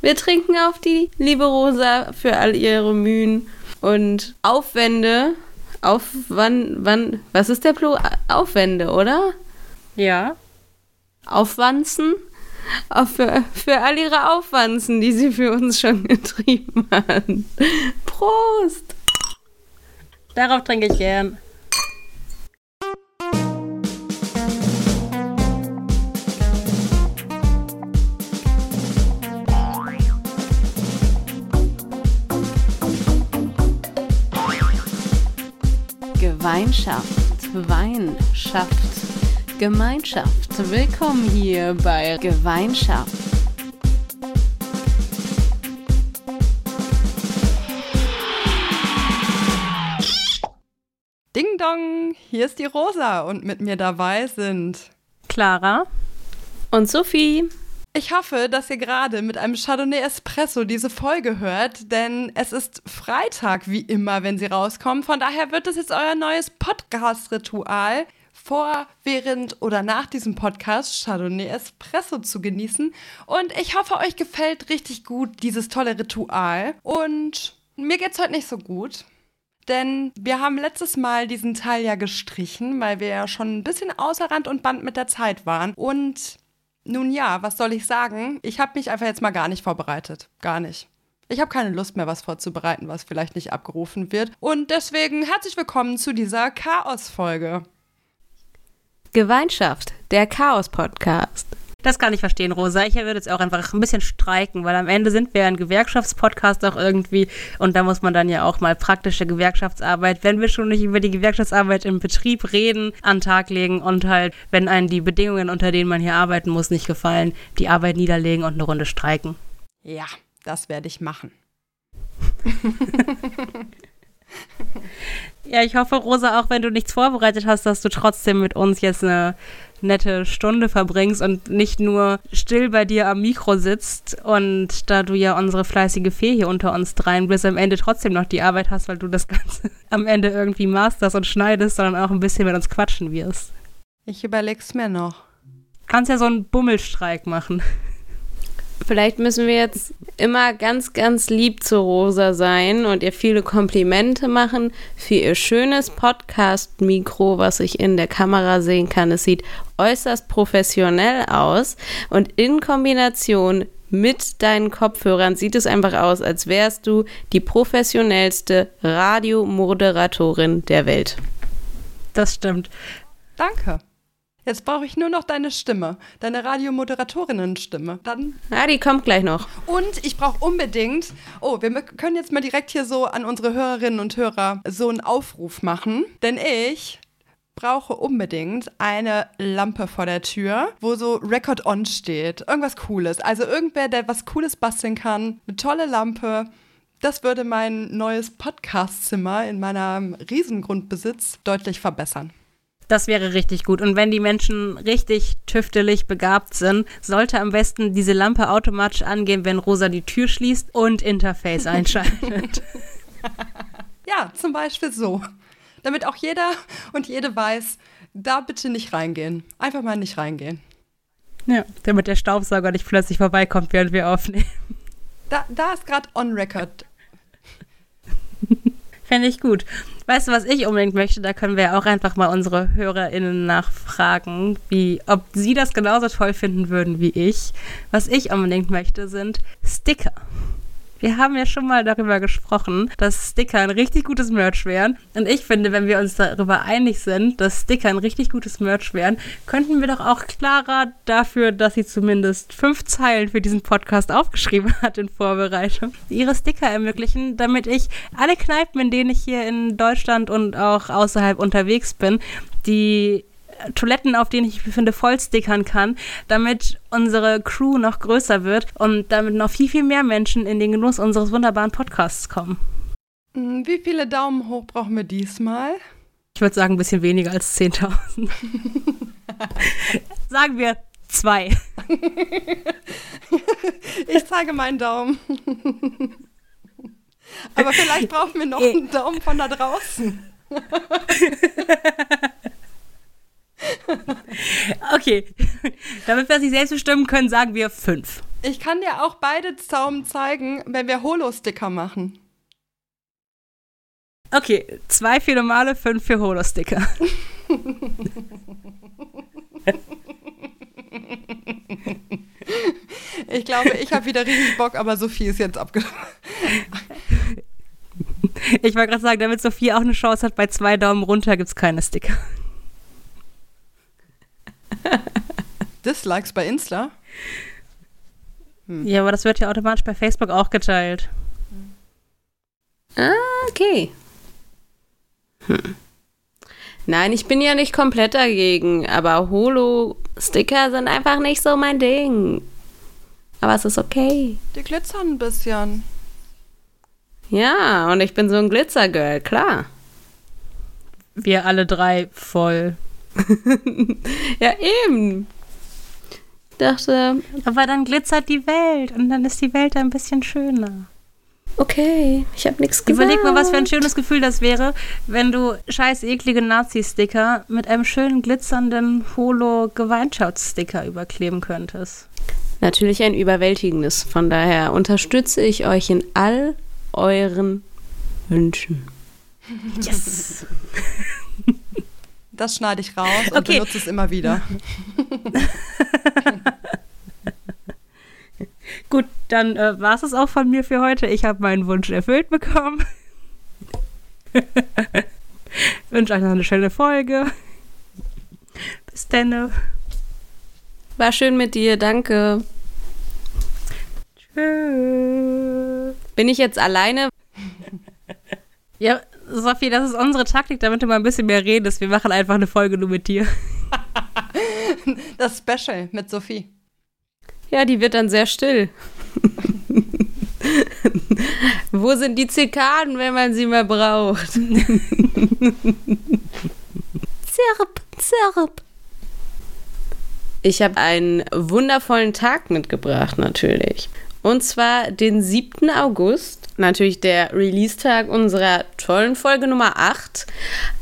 Wir trinken auf die liebe Rosa für all ihre Mühen und Aufwände. Auf wann, wann, was ist der Plu? Aufwände, oder? Ja. Aufwanzen? Auf für, für all ihre Aufwanzen, die sie für uns schon getrieben hat. Prost! Darauf trinke ich gern. Gemeinschaft, Weinschaft, Gemeinschaft. Willkommen hier bei Gemeinschaft. Ding Dong, hier ist die Rosa und mit mir dabei sind Clara und Sophie. Ich hoffe, dass ihr gerade mit einem Chardonnay Espresso diese Folge hört, denn es ist Freitag wie immer, wenn sie rauskommen. Von daher wird es jetzt euer neues Podcast-Ritual, vor, während oder nach diesem Podcast Chardonnay Espresso zu genießen. Und ich hoffe, euch gefällt richtig gut dieses tolle Ritual. Und mir geht's heute nicht so gut. Denn wir haben letztes Mal diesen Teil ja gestrichen, weil wir ja schon ein bisschen außer Rand und Band mit der Zeit waren. Und nun ja, was soll ich sagen? Ich habe mich einfach jetzt mal gar nicht vorbereitet. Gar nicht. Ich habe keine Lust mehr, was vorzubereiten, was vielleicht nicht abgerufen wird. Und deswegen herzlich willkommen zu dieser Chaos-Folge. Gemeinschaft, der Chaos-Podcast. Das kann ich verstehen, Rosa. Ich würde jetzt auch einfach ein bisschen streiken, weil am Ende sind wir ein Gewerkschaftspodcast auch irgendwie und da muss man dann ja auch mal praktische Gewerkschaftsarbeit, wenn wir schon nicht über die Gewerkschaftsarbeit im Betrieb reden, an den Tag legen und halt, wenn einen die Bedingungen, unter denen man hier arbeiten muss, nicht gefallen, die Arbeit niederlegen und eine Runde streiken. Ja, das werde ich machen. ja, ich hoffe, Rosa, auch wenn du nichts vorbereitet hast, dass du trotzdem mit uns jetzt eine nette Stunde verbringst und nicht nur still bei dir am Mikro sitzt und da du ja unsere fleißige Fee hier unter uns dreien bist, am Ende trotzdem noch die Arbeit hast, weil du das Ganze am Ende irgendwie masterst und schneidest, sondern auch ein bisschen mit uns quatschen wirst. Ich überleg's mir noch. Kannst ja so einen Bummelstreik machen. Vielleicht müssen wir jetzt immer ganz, ganz lieb zu Rosa sein und ihr viele Komplimente machen für ihr schönes Podcast-Mikro, was ich in der Kamera sehen kann. Es sieht äußerst professionell aus und in Kombination mit deinen Kopfhörern sieht es einfach aus, als wärst du die professionellste Radiomoderatorin der Welt. Das stimmt. Danke. Jetzt brauche ich nur noch deine Stimme, deine Radiomoderatorinnen-Stimme. Dann. Ja, die kommt gleich noch. Und ich brauche unbedingt. Oh, wir können jetzt mal direkt hier so an unsere Hörerinnen und Hörer so einen Aufruf machen. Denn ich brauche unbedingt eine Lampe vor der Tür, wo so Record On steht. Irgendwas Cooles. Also irgendwer, der was Cooles basteln kann. Eine tolle Lampe. Das würde mein neues Podcastzimmer in meinem Riesengrundbesitz deutlich verbessern. Das wäre richtig gut. Und wenn die Menschen richtig tüftelig begabt sind, sollte am besten diese Lampe automatisch angehen, wenn Rosa die Tür schließt und Interface einschaltet. ja, zum Beispiel so. Damit auch jeder und jede weiß, da bitte nicht reingehen. Einfach mal nicht reingehen. Ja, damit der Staubsauger nicht plötzlich vorbeikommt, während wir aufnehmen. Da, da ist gerade on record. Fände ich gut. Weißt du, was ich unbedingt möchte? Da können wir auch einfach mal unsere HörerInnen nachfragen, wie, ob sie das genauso toll finden würden wie ich. Was ich unbedingt möchte, sind Sticker. Wir haben ja schon mal darüber gesprochen, dass Sticker ein richtig gutes Merch wären. Und ich finde, wenn wir uns darüber einig sind, dass Sticker ein richtig gutes Merch wären, könnten wir doch auch Clara dafür, dass sie zumindest fünf Zeilen für diesen Podcast aufgeschrieben hat in Vorbereitung, ihre Sticker ermöglichen, damit ich alle Kneipen, in denen ich hier in Deutschland und auch außerhalb unterwegs bin, die Toiletten, auf denen ich finde, voll stickern kann, damit unsere Crew noch größer wird und damit noch viel, viel mehr Menschen in den Genuss unseres wunderbaren Podcasts kommen. Hm, wie viele Daumen hoch brauchen wir diesmal? Ich würde sagen, ein bisschen weniger als 10.000. sagen wir zwei. ich zeige meinen Daumen. Aber vielleicht brauchen wir noch einen Daumen von da draußen. okay. Damit wir sie selbst bestimmen können, sagen wir fünf. Ich kann dir auch beide Zauben zeigen, wenn wir Holo-Sticker machen. Okay, zwei für normale, fünf für Holo-Sticker. Ich glaube, ich habe wieder richtig Bock, aber Sophie ist jetzt abge... Ich wollte gerade sagen, damit Sophie auch eine Chance hat, bei zwei Daumen runter gibt es keine Sticker. Dislikes bei Insta? Hm. Ja, aber das wird ja automatisch bei Facebook auch geteilt. Ah, okay. Hm. Nein, ich bin ja nicht komplett dagegen, aber Holo-Sticker sind einfach nicht so mein Ding. Aber es ist okay. Die glitzern ein bisschen. Ja, und ich bin so ein Glitzergirl, klar. Wir alle drei voll. ja, eben. Ich dachte. Aber dann glitzert die Welt und dann ist die Welt ein bisschen schöner. Okay, ich habe nichts gesagt. Überleg mal, was für ein schönes Gefühl das wäre, wenn du scheiß eklige Nazi-Sticker mit einem schönen glitzernden Holo-Gemeinschaftssticker überkleben könntest. Natürlich ein überwältigendes. Von daher unterstütze ich euch in all euren Wünschen. Yes! Das schneide ich raus und okay. benutze es immer wieder. Gut, dann äh, war es es auch von mir für heute. Ich habe meinen Wunsch erfüllt bekommen. Wünsche euch noch eine schöne Folge. Bis dann. War schön mit dir, danke. Tschüss. Bin ich jetzt alleine? Ja, Sophie, das ist unsere Taktik, damit du mal ein bisschen mehr redest. Wir machen einfach eine Folge nur mit dir. Das Special mit Sophie. Ja, die wird dann sehr still. Wo sind die Zikaden, wenn man sie mal braucht? zirp, zirp. Ich habe einen wundervollen Tag mitgebracht, natürlich. Und zwar den 7. August, natürlich der Release-Tag unserer tollen Folge Nummer 8.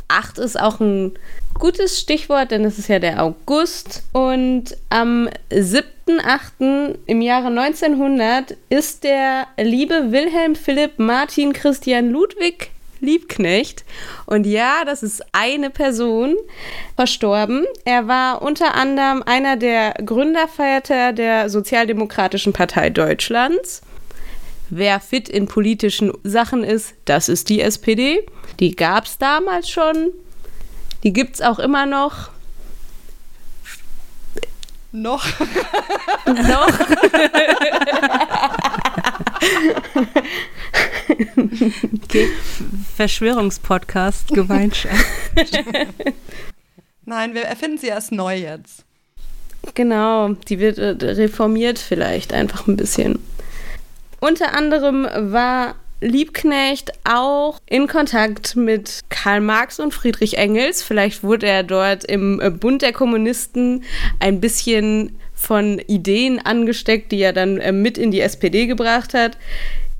8 ist auch ein gutes Stichwort, denn es ist ja der August. Und am 7.8. im Jahre 1900 ist der liebe Wilhelm Philipp Martin Christian Ludwig Liebknecht. Und ja, das ist eine Person verstorben. Er war unter anderem einer der Gründerväter der Sozialdemokratischen Partei Deutschlands. Wer fit in politischen Sachen ist, das ist die SPD. Die gab es damals schon. Die gibt es auch immer noch. Noch? noch? okay. Verschwörungspodcast, Gemeinschaft. Nein, wir erfinden sie erst neu jetzt. Genau, die wird äh, reformiert vielleicht einfach ein bisschen. Unter anderem war Liebknecht auch in Kontakt mit Karl Marx und Friedrich Engels. Vielleicht wurde er dort im Bund der Kommunisten ein bisschen von Ideen angesteckt, die er dann äh, mit in die SPD gebracht hat.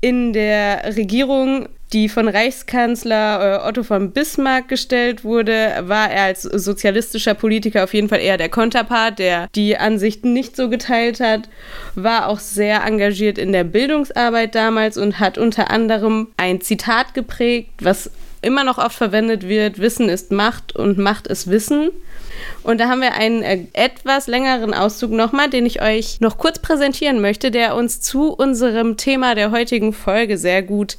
In der Regierung, die von Reichskanzler äh, Otto von Bismarck gestellt wurde, war er als sozialistischer Politiker auf jeden Fall eher der Konterpart, der die Ansichten nicht so geteilt hat, war auch sehr engagiert in der Bildungsarbeit damals und hat unter anderem ein Zitat geprägt, was immer noch oft verwendet wird, Wissen ist Macht und Macht ist Wissen. Und da haben wir einen äh, etwas längeren Auszug nochmal, den ich euch noch kurz präsentieren möchte, der uns zu unserem Thema der heutigen Folge sehr gut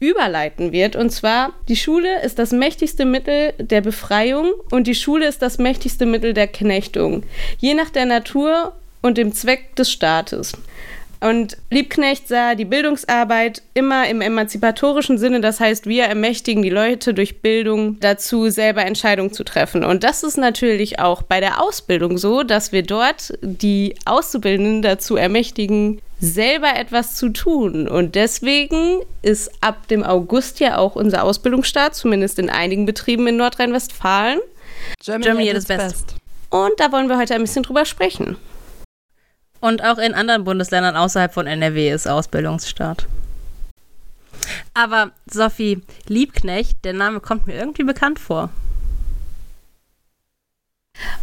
überleiten wird. Und zwar, die Schule ist das mächtigste Mittel der Befreiung und die Schule ist das mächtigste Mittel der Knechtung, je nach der Natur und dem Zweck des Staates. Und Liebknecht sah die Bildungsarbeit immer im emanzipatorischen Sinne, das heißt, wir ermächtigen die Leute durch Bildung dazu, selber Entscheidungen zu treffen. Und das ist natürlich auch bei der Ausbildung so, dass wir dort die Auszubildenden dazu ermächtigen, selber etwas zu tun. Und deswegen ist ab dem August ja auch unser Ausbildungsstart, zumindest in einigen Betrieben in Nordrhein-Westfalen. Germany, Germany is best. best. Und da wollen wir heute ein bisschen drüber sprechen. Und auch in anderen Bundesländern außerhalb von NRW ist Ausbildungsstart. Aber Sophie Liebknecht, der Name kommt mir irgendwie bekannt vor.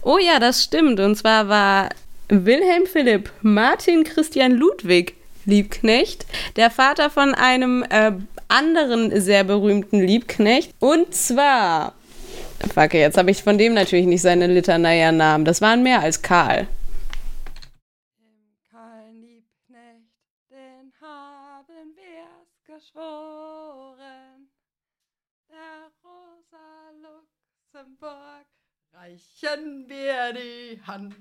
Oh ja, das stimmt. Und zwar war Wilhelm Philipp Martin Christian Ludwig Liebknecht, der Vater von einem äh, anderen sehr berühmten Liebknecht. Und zwar, fuck, jetzt habe ich von dem natürlich nicht seine Litanei an Namen. Das waren mehr als. Karl reichen wir die Hand.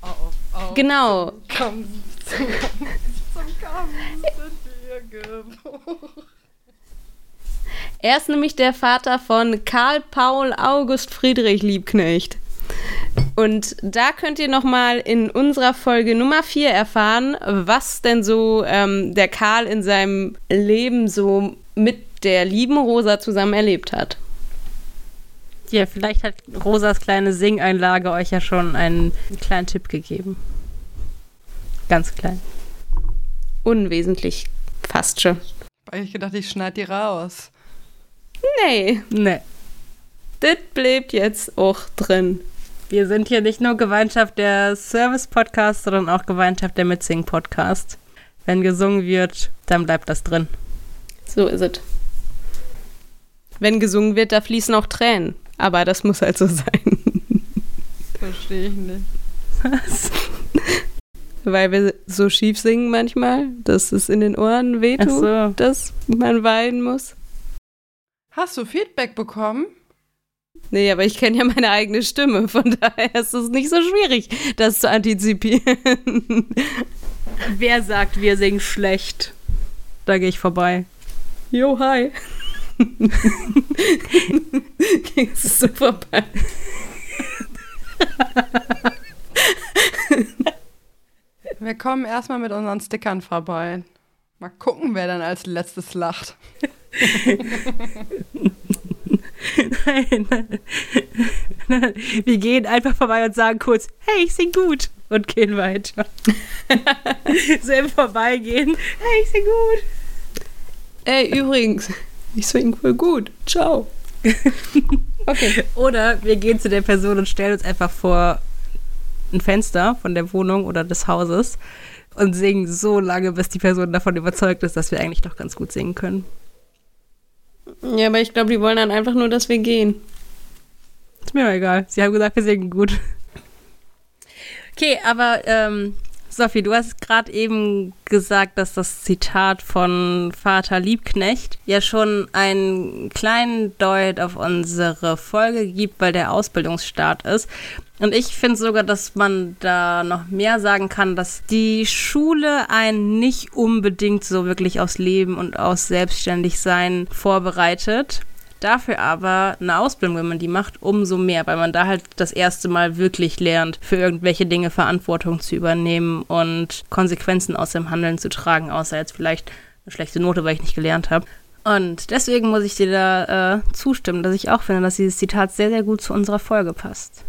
Auf, auf Genau. zum Kampf, zum Kampf, zum Kampf sind wir geboren. Er ist nämlich der Vater von Karl Paul August Friedrich Liebknecht. Und da könnt ihr nochmal in unserer Folge Nummer 4 erfahren, was denn so ähm, der Karl in seinem Leben so mit der lieben Rosa zusammen erlebt hat. Ja, vielleicht hat Rosas kleine Singeinlage euch ja schon einen kleinen Tipp gegeben. Ganz klein. Unwesentlich, fast schon. Weil ich gedacht, ich schneide die raus. Nee, Ne. das bleibt jetzt auch drin. Wir sind hier nicht nur Gemeinschaft der Service-Podcast, sondern auch Gemeinschaft der Mitsing-Podcast. Wenn gesungen wird, dann bleibt das drin. So ist es. Wenn gesungen wird, da fließen auch Tränen. Aber das muss halt so sein. Verstehe ich nicht. Weil wir so schief singen manchmal, dass es in den Ohren wehtut, so. dass man weinen muss. Hast du Feedback bekommen? Nee, aber ich kenne ja meine eigene Stimme, von daher ist es nicht so schwierig, das zu antizipieren. Wer sagt, wir singen schlecht? Da gehe ich vorbei. Jo, hi. Es ist so vorbei. Wir kommen erstmal mit unseren Stickern vorbei. Mal gucken, wer dann als letztes lacht. Nein. Wir gehen einfach vorbei und sagen kurz, hey, ich sing gut. Und gehen weiter. so im Vorbeigehen, hey, ich sing gut. Ey, übrigens, ich swing voll gut. Ciao. Okay. Oder wir gehen zu der Person und stellen uns einfach vor ein Fenster von der Wohnung oder des Hauses und singen so lange, bis die Person davon überzeugt ist, dass wir eigentlich doch ganz gut singen können. Ja, aber ich glaube, die wollen dann einfach nur, dass wir gehen. Ist mir aber egal. Sie haben gesagt, wir singen gut. Okay, aber ähm, Sophie, du hast gerade eben gesagt, dass das Zitat von Vater Liebknecht ja schon einen kleinen Deut auf unsere Folge gibt, weil der Ausbildungsstart ist. Und ich finde sogar, dass man da noch mehr sagen kann, dass die Schule einen nicht unbedingt so wirklich aufs Leben und aufs Selbstständigsein vorbereitet. Dafür aber eine Ausbildung, wenn man die macht, umso mehr, weil man da halt das erste Mal wirklich lernt, für irgendwelche Dinge Verantwortung zu übernehmen und Konsequenzen aus dem Handeln zu tragen, außer jetzt vielleicht eine schlechte Note, weil ich nicht gelernt habe. Und deswegen muss ich dir da äh, zustimmen, dass ich auch finde, dass dieses Zitat sehr, sehr gut zu unserer Folge passt.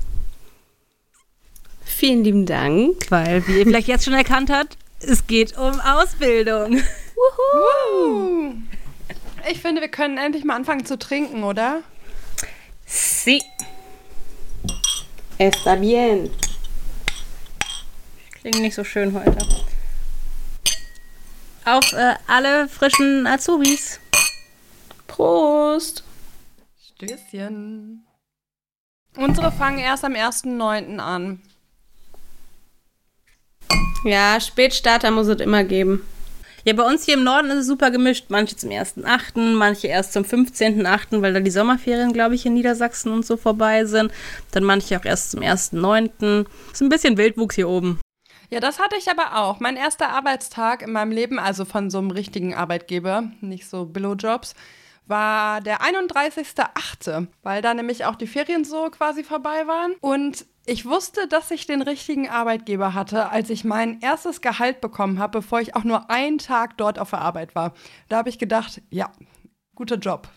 Vielen lieben Dank. Weil, wie ihr vielleicht jetzt schon erkannt habt, es geht um Ausbildung. Uh. Ich finde, wir können endlich mal anfangen zu trinken, oder? Sie. Está bien. Klingt nicht so schön heute. Auf äh, alle frischen Azubis. Prost. Stößchen. Unsere fangen erst am 1.9. an. Ja, Spätstarter muss es immer geben. Ja, bei uns hier im Norden ist es super gemischt. Manche zum 1.8., manche erst zum 15.8., weil da die Sommerferien, glaube ich, in Niedersachsen und so vorbei sind. Dann manche auch erst zum 1.9. Ist ein bisschen Wildwuchs hier oben. Ja, das hatte ich aber auch. Mein erster Arbeitstag in meinem Leben, also von so einem richtigen Arbeitgeber, nicht so Billo-Jobs, war der 31.8., weil da nämlich auch die Ferien so quasi vorbei waren. Und ich wusste, dass ich den richtigen Arbeitgeber hatte, als ich mein erstes Gehalt bekommen habe, bevor ich auch nur einen Tag dort auf der Arbeit war. Da habe ich gedacht, ja, guter Job.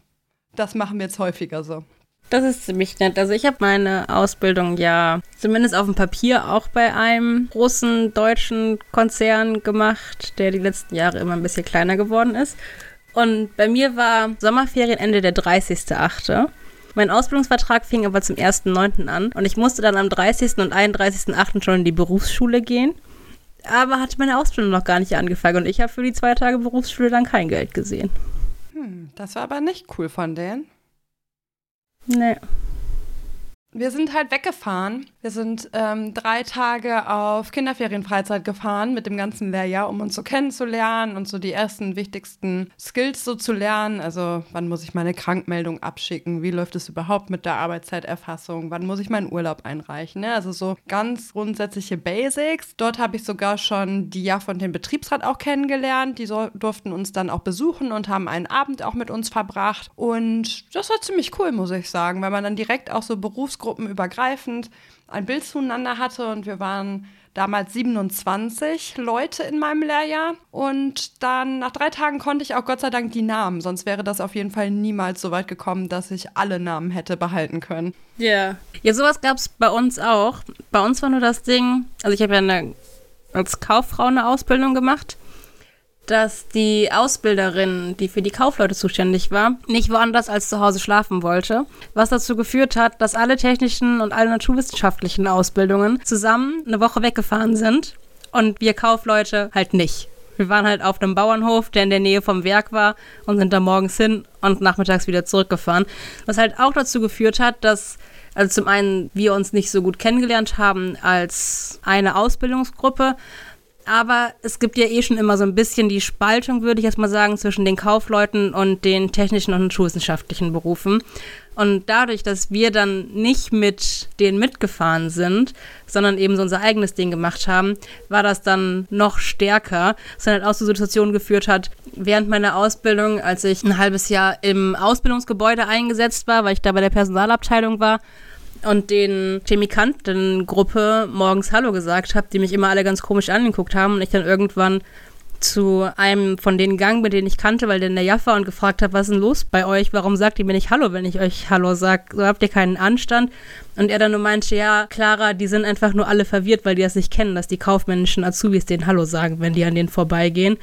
Das machen wir jetzt häufiger so. Das ist ziemlich nett. Also ich habe meine Ausbildung ja zumindest auf dem Papier auch bei einem großen deutschen Konzern gemacht, der die letzten Jahre immer ein bisschen kleiner geworden ist. Und bei mir war Sommerferien Ende der 30.8. Mein Ausbildungsvertrag fing aber zum 1.9. an und ich musste dann am 30. und 31.8. schon in die Berufsschule gehen. Aber hatte meine Ausbildung noch gar nicht angefangen und ich habe für die zwei Tage Berufsschule dann kein Geld gesehen. Hm, das war aber nicht cool von denen. Nee. Wir sind halt weggefahren. Wir sind ähm, drei Tage auf Kinderferienfreizeit gefahren mit dem ganzen Lehrjahr, um uns so kennenzulernen und so die ersten wichtigsten Skills so zu lernen. Also wann muss ich meine Krankmeldung abschicken? Wie läuft es überhaupt mit der Arbeitszeiterfassung? Wann muss ich meinen Urlaub einreichen? Ne? Also so ganz grundsätzliche Basics. Dort habe ich sogar schon die JAF und den Betriebsrat auch kennengelernt. Die so, durften uns dann auch besuchen und haben einen Abend auch mit uns verbracht. Und das war ziemlich cool, muss ich sagen, weil man dann direkt auch so berufs berufsgruppenübergreifend ein Bild zueinander hatte und wir waren damals 27 Leute in meinem Lehrjahr und dann nach drei Tagen konnte ich auch Gott sei Dank die Namen, sonst wäre das auf jeden Fall niemals so weit gekommen, dass ich alle Namen hätte behalten können. Ja. Yeah. Ja, sowas gab es bei uns auch. Bei uns war nur das Ding, also ich habe ja eine, als Kauffrau eine Ausbildung gemacht dass die Ausbilderin, die für die Kaufleute zuständig war, nicht woanders als zu Hause schlafen wollte, was dazu geführt hat, dass alle technischen und alle naturwissenschaftlichen Ausbildungen zusammen eine Woche weggefahren sind und wir Kaufleute halt nicht. Wir waren halt auf einem Bauernhof, der in der Nähe vom Werk war und sind da morgens hin und nachmittags wieder zurückgefahren. Was halt auch dazu geführt hat, dass also zum einen wir uns nicht so gut kennengelernt haben als eine Ausbildungsgruppe aber es gibt ja eh schon immer so ein bisschen die Spaltung, würde ich jetzt mal sagen, zwischen den Kaufleuten und den technischen und schulwissenschaftlichen Berufen. Und dadurch, dass wir dann nicht mit denen mitgefahren sind, sondern eben so unser eigenes Ding gemacht haben, war das dann noch stärker. Was dann halt auch zu Situationen geführt hat, während meiner Ausbildung, als ich ein halbes Jahr im Ausbildungsgebäude eingesetzt war, weil ich da bei der Personalabteilung war, und den Chemikantengruppe morgens Hallo gesagt habe, die mich immer alle ganz komisch angeguckt haben und ich dann irgendwann zu einem von denen gegangen bin, den ich kannte, weil der in der Jaffa und gefragt habe, was ist denn los bei euch? Warum sagt ihr mir nicht Hallo, wenn ich euch Hallo sage? So habt ihr keinen Anstand. Und er dann nur meinte, ja, Clara, die sind einfach nur alle verwirrt, weil die das nicht kennen, dass die kaufmännischen Azubis denen Hallo sagen, wenn die an denen vorbeigehen.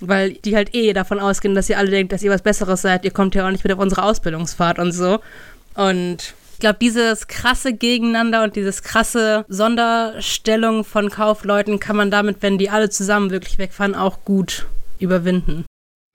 Weil die halt eh davon ausgehen, dass ihr alle denkt, dass ihr was Besseres seid. Ihr kommt ja auch nicht mit auf unsere Ausbildungsfahrt und so. Und ich glaube, dieses krasse Gegeneinander und dieses krasse Sonderstellung von Kaufleuten kann man damit, wenn die alle zusammen wirklich wegfahren, auch gut überwinden.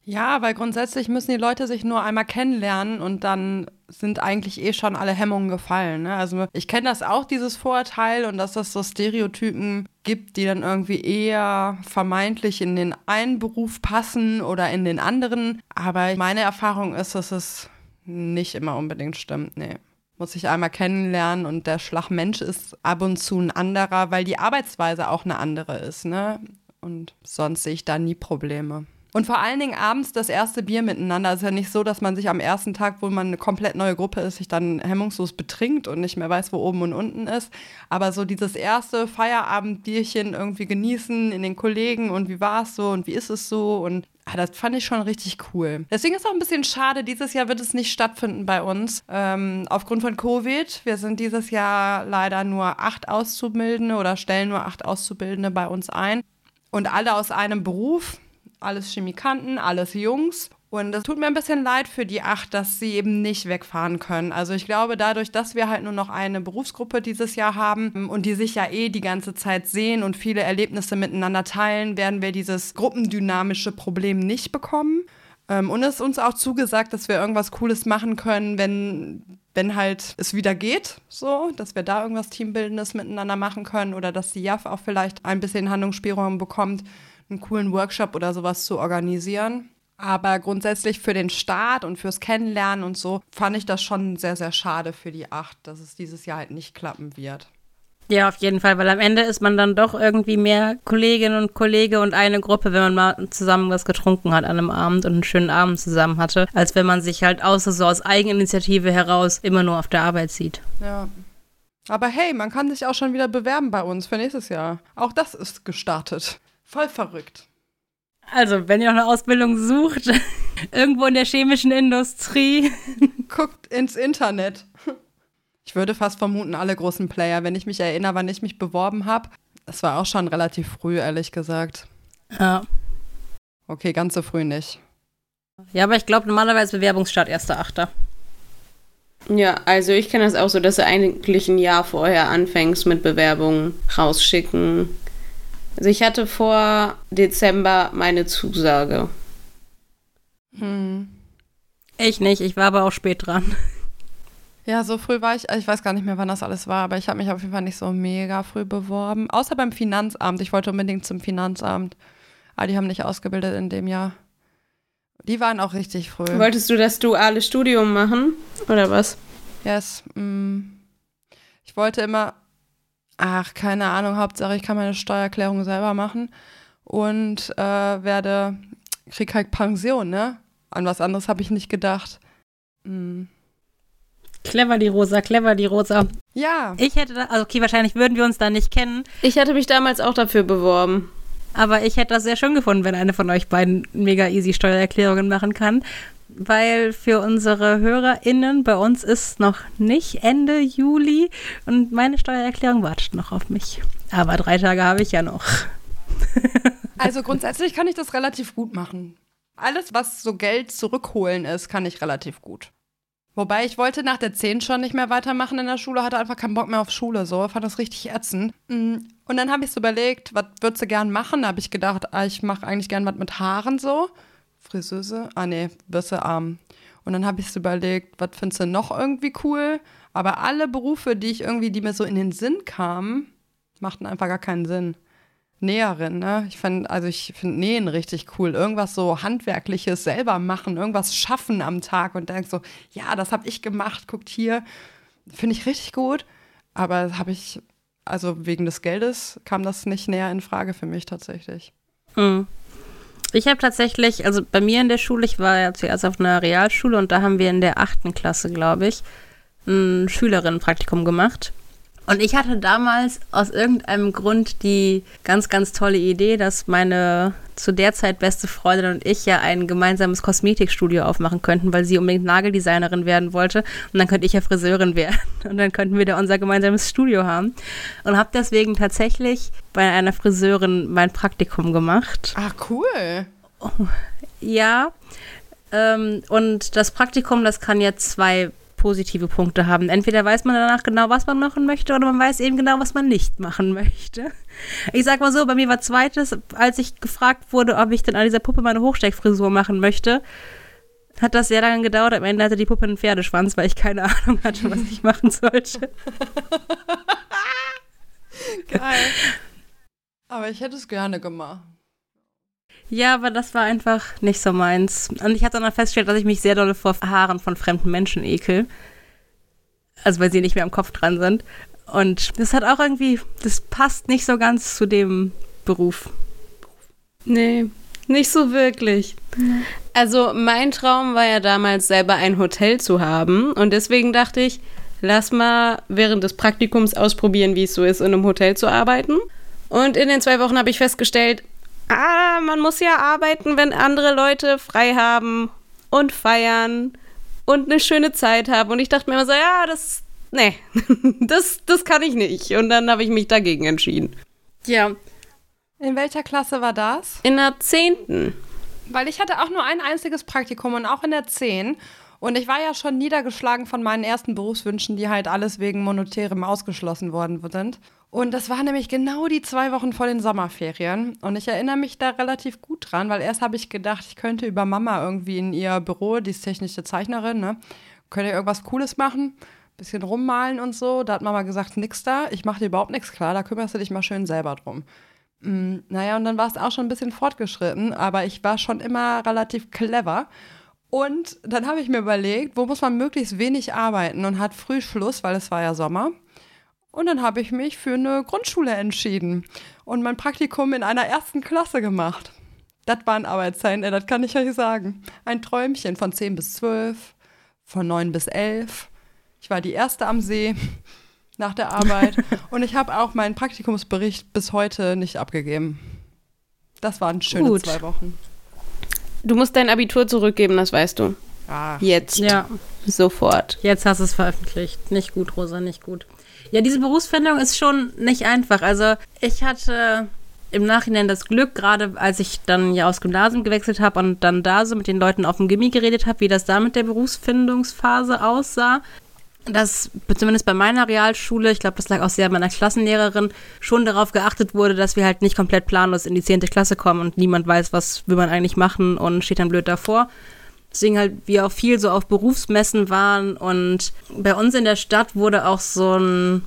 Ja, weil grundsätzlich müssen die Leute sich nur einmal kennenlernen und dann sind eigentlich eh schon alle Hemmungen gefallen. Ne? Also ich kenne das auch, dieses Vorurteil und dass das so Stereotypen gibt, die dann irgendwie eher vermeintlich in den einen Beruf passen oder in den anderen. Aber meine Erfahrung ist, dass es nicht immer unbedingt stimmt. Nee muss ich einmal kennenlernen und der Schlagmensch ist ab und zu ein anderer, weil die Arbeitsweise auch eine andere ist, ne? Und sonst sehe ich da nie Probleme. Und vor allen Dingen abends das erste Bier miteinander. Es ist ja nicht so, dass man sich am ersten Tag, wo man eine komplett neue Gruppe ist, sich dann hemmungslos betrinkt und nicht mehr weiß, wo oben und unten ist. Aber so dieses erste Feierabendbierchen irgendwie genießen in den Kollegen und wie war es so und wie ist es so und Ah, das fand ich schon richtig cool. Deswegen ist auch ein bisschen schade, dieses Jahr wird es nicht stattfinden bei uns. Ähm, aufgrund von Covid. Wir sind dieses Jahr leider nur acht Auszubildende oder stellen nur acht Auszubildende bei uns ein. Und alle aus einem Beruf. Alles Chemikanten, alles Jungs. Und es tut mir ein bisschen leid für die acht, dass sie eben nicht wegfahren können. Also ich glaube, dadurch, dass wir halt nur noch eine Berufsgruppe dieses Jahr haben und die sich ja eh die ganze Zeit sehen und viele Erlebnisse miteinander teilen, werden wir dieses gruppendynamische Problem nicht bekommen. Ähm, und es ist uns auch zugesagt, dass wir irgendwas Cooles machen können, wenn, wenn halt es wieder geht, so, dass wir da irgendwas Teambildendes miteinander machen können oder dass die JAF auch vielleicht ein bisschen Handlungsspielraum bekommt, einen coolen Workshop oder sowas zu organisieren. Aber grundsätzlich für den Start und fürs Kennenlernen und so fand ich das schon sehr, sehr schade für die acht, dass es dieses Jahr halt nicht klappen wird. Ja, auf jeden Fall, weil am Ende ist man dann doch irgendwie mehr Kolleginnen und Kollege und eine Gruppe, wenn man mal zusammen was getrunken hat an einem Abend und einen schönen Abend zusammen hatte, als wenn man sich halt außer so aus Eigeninitiative heraus immer nur auf der Arbeit sieht. Ja. Aber hey, man kann sich auch schon wieder bewerben bei uns für nächstes Jahr. Auch das ist gestartet. Voll verrückt. Also, wenn ihr noch eine Ausbildung sucht, irgendwo in der chemischen Industrie. Guckt ins Internet. Ich würde fast vermuten, alle großen Player, wenn ich mich erinnere, wann ich mich beworben habe. Das war auch schon relativ früh, ehrlich gesagt. Ja. Okay, ganz so früh nicht. Ja, aber ich glaube normalerweise Bewerbungsstart 1.8. Ja, also ich kenne das auch so, dass du eigentlich ein Jahr vorher anfängst mit Bewerbungen rausschicken. Also ich hatte vor Dezember meine Zusage. Hm. Ich nicht, ich war aber auch spät dran. Ja, so früh war ich, ich weiß gar nicht mehr, wann das alles war, aber ich habe mich auf jeden Fall nicht so mega früh beworben. Außer beim Finanzamt. Ich wollte unbedingt zum Finanzamt. Aber die haben nicht ausgebildet in dem Jahr. Die waren auch richtig früh. Wolltest du das duale Studium machen? Oder was? Yes. Mm. Ich wollte immer, ach, keine Ahnung, Hauptsache ich kann meine Steuererklärung selber machen und äh, werde, krieg halt Pension, ne? An was anderes habe ich nicht gedacht. Mm. Clever die Rosa, clever die Rosa. Ja. Ich hätte da, also okay, wahrscheinlich würden wir uns da nicht kennen. Ich hatte mich damals auch dafür beworben. Aber ich hätte das sehr schön gefunden, wenn eine von euch beiden mega easy Steuererklärungen machen kann. Weil für unsere HörerInnen bei uns ist noch nicht Ende Juli und meine Steuererklärung wartet noch auf mich. Aber drei Tage habe ich ja noch. also grundsätzlich kann ich das relativ gut machen. Alles, was so Geld zurückholen ist, kann ich relativ gut. Wobei ich wollte nach der 10 schon nicht mehr weitermachen in der Schule, hatte einfach keinen Bock mehr auf Schule, so, fand das richtig ätzend. Mm, und dann habe ich so überlegt, was würdest du gern machen? Da habe ich gedacht, ah, ich mache eigentlich gern was mit Haaren so. Friseuse? Ah, nee, Bisse arm. Und dann habe ich so überlegt, was findest du noch irgendwie cool? Aber alle Berufe, die ich irgendwie, die mir so in den Sinn kamen, machten einfach gar keinen Sinn. Näherin, ne? Ich finde, also ich finde Nähen richtig cool. Irgendwas so Handwerkliches selber machen, irgendwas schaffen am Tag und denk so, ja, das habe ich gemacht, guckt hier. Finde ich richtig gut. Aber habe ich, also wegen des Geldes kam das nicht näher in Frage für mich tatsächlich. Mhm. Ich habe tatsächlich, also bei mir in der Schule, ich war ja zuerst auf einer Realschule und da haben wir in der achten Klasse, glaube ich, ein Schülerinnenpraktikum gemacht. Und ich hatte damals aus irgendeinem Grund die ganz, ganz tolle Idee, dass meine zu der Zeit beste Freundin und ich ja ein gemeinsames Kosmetikstudio aufmachen könnten, weil sie unbedingt Nageldesignerin werden wollte. Und dann könnte ich ja Friseurin werden. Und dann könnten wir da unser gemeinsames Studio haben. Und habe deswegen tatsächlich bei einer Friseurin mein Praktikum gemacht. Ach, cool. Ja. Ähm, und das Praktikum, das kann jetzt zwei positive Punkte haben. Entweder weiß man danach genau, was man machen möchte, oder man weiß eben genau, was man nicht machen möchte. Ich sag mal so, bei mir war zweites, als ich gefragt wurde, ob ich denn an dieser Puppe meine Hochsteckfrisur machen möchte, hat das sehr lange gedauert. Am Ende hatte die Puppe einen Pferdeschwanz, weil ich keine Ahnung hatte, was ich machen sollte. Geil. Aber ich hätte es gerne gemacht. Ja, aber das war einfach nicht so meins. Und ich habe dann festgestellt, dass ich mich sehr doll vor Haaren von fremden Menschen ekel. Also weil sie nicht mehr am Kopf dran sind. Und das hat auch irgendwie, das passt nicht so ganz zu dem Beruf. Nee, nicht so wirklich. Nee. Also mein Traum war ja damals selber ein Hotel zu haben. Und deswegen dachte ich, lass mal während des Praktikums ausprobieren, wie es so ist, in einem Hotel zu arbeiten. Und in den zwei Wochen habe ich festgestellt, ah, man muss ja arbeiten, wenn andere Leute frei haben und feiern und eine schöne Zeit haben. Und ich dachte mir immer so, ja, das, nee, das, das kann ich nicht. Und dann habe ich mich dagegen entschieden. Ja. In welcher Klasse war das? In der zehnten. Weil ich hatte auch nur ein einziges Praktikum und auch in der zehn. Und ich war ja schon niedergeschlagen von meinen ersten Berufswünschen, die halt alles wegen Monetärem ausgeschlossen worden sind. Und das war nämlich genau die zwei Wochen vor den Sommerferien. Und ich erinnere mich da relativ gut dran, weil erst habe ich gedacht, ich könnte über Mama irgendwie in ihr Büro, die ist technische Zeichnerin, ne, könnte irgendwas Cooles machen, bisschen rummalen und so. Da hat Mama gesagt, nix da, ich mache dir überhaupt nichts klar, da kümmerst du dich mal schön selber drum. Mm, naja, und dann war es auch schon ein bisschen fortgeschritten, aber ich war schon immer relativ clever. Und dann habe ich mir überlegt, wo muss man möglichst wenig arbeiten und hat früh Schluss, weil es war ja Sommer. Und dann habe ich mich für eine Grundschule entschieden und mein Praktikum in einer ersten Klasse gemacht. Das waren Arbeitszeiten, das kann ich euch sagen. Ein Träumchen von 10 bis 12, von 9 bis 11. Ich war die Erste am See nach der Arbeit und ich habe auch meinen Praktikumsbericht bis heute nicht abgegeben. Das waren schöne Gut. zwei Wochen. Du musst dein Abitur zurückgeben, das weißt du. Ah. Jetzt. Ja. Sofort. Jetzt hast du es veröffentlicht. Nicht gut, Rosa, nicht gut. Ja, diese Berufsfindung ist schon nicht einfach. Also ich hatte im Nachhinein das Glück, gerade als ich dann ja aufs Gymnasium gewechselt habe und dann da so mit den Leuten auf dem Gimmi geredet habe, wie das da mit der Berufsfindungsphase aussah. dass zumindest bei meiner Realschule, ich glaube, das lag auch sehr meiner Klassenlehrerin, schon darauf geachtet wurde, dass wir halt nicht komplett planlos in die 10. Klasse kommen und niemand weiß, was will man eigentlich machen und steht dann blöd davor. Deswegen halt wir auch viel so auf Berufsmessen waren. Und bei uns in der Stadt wurde auch so ein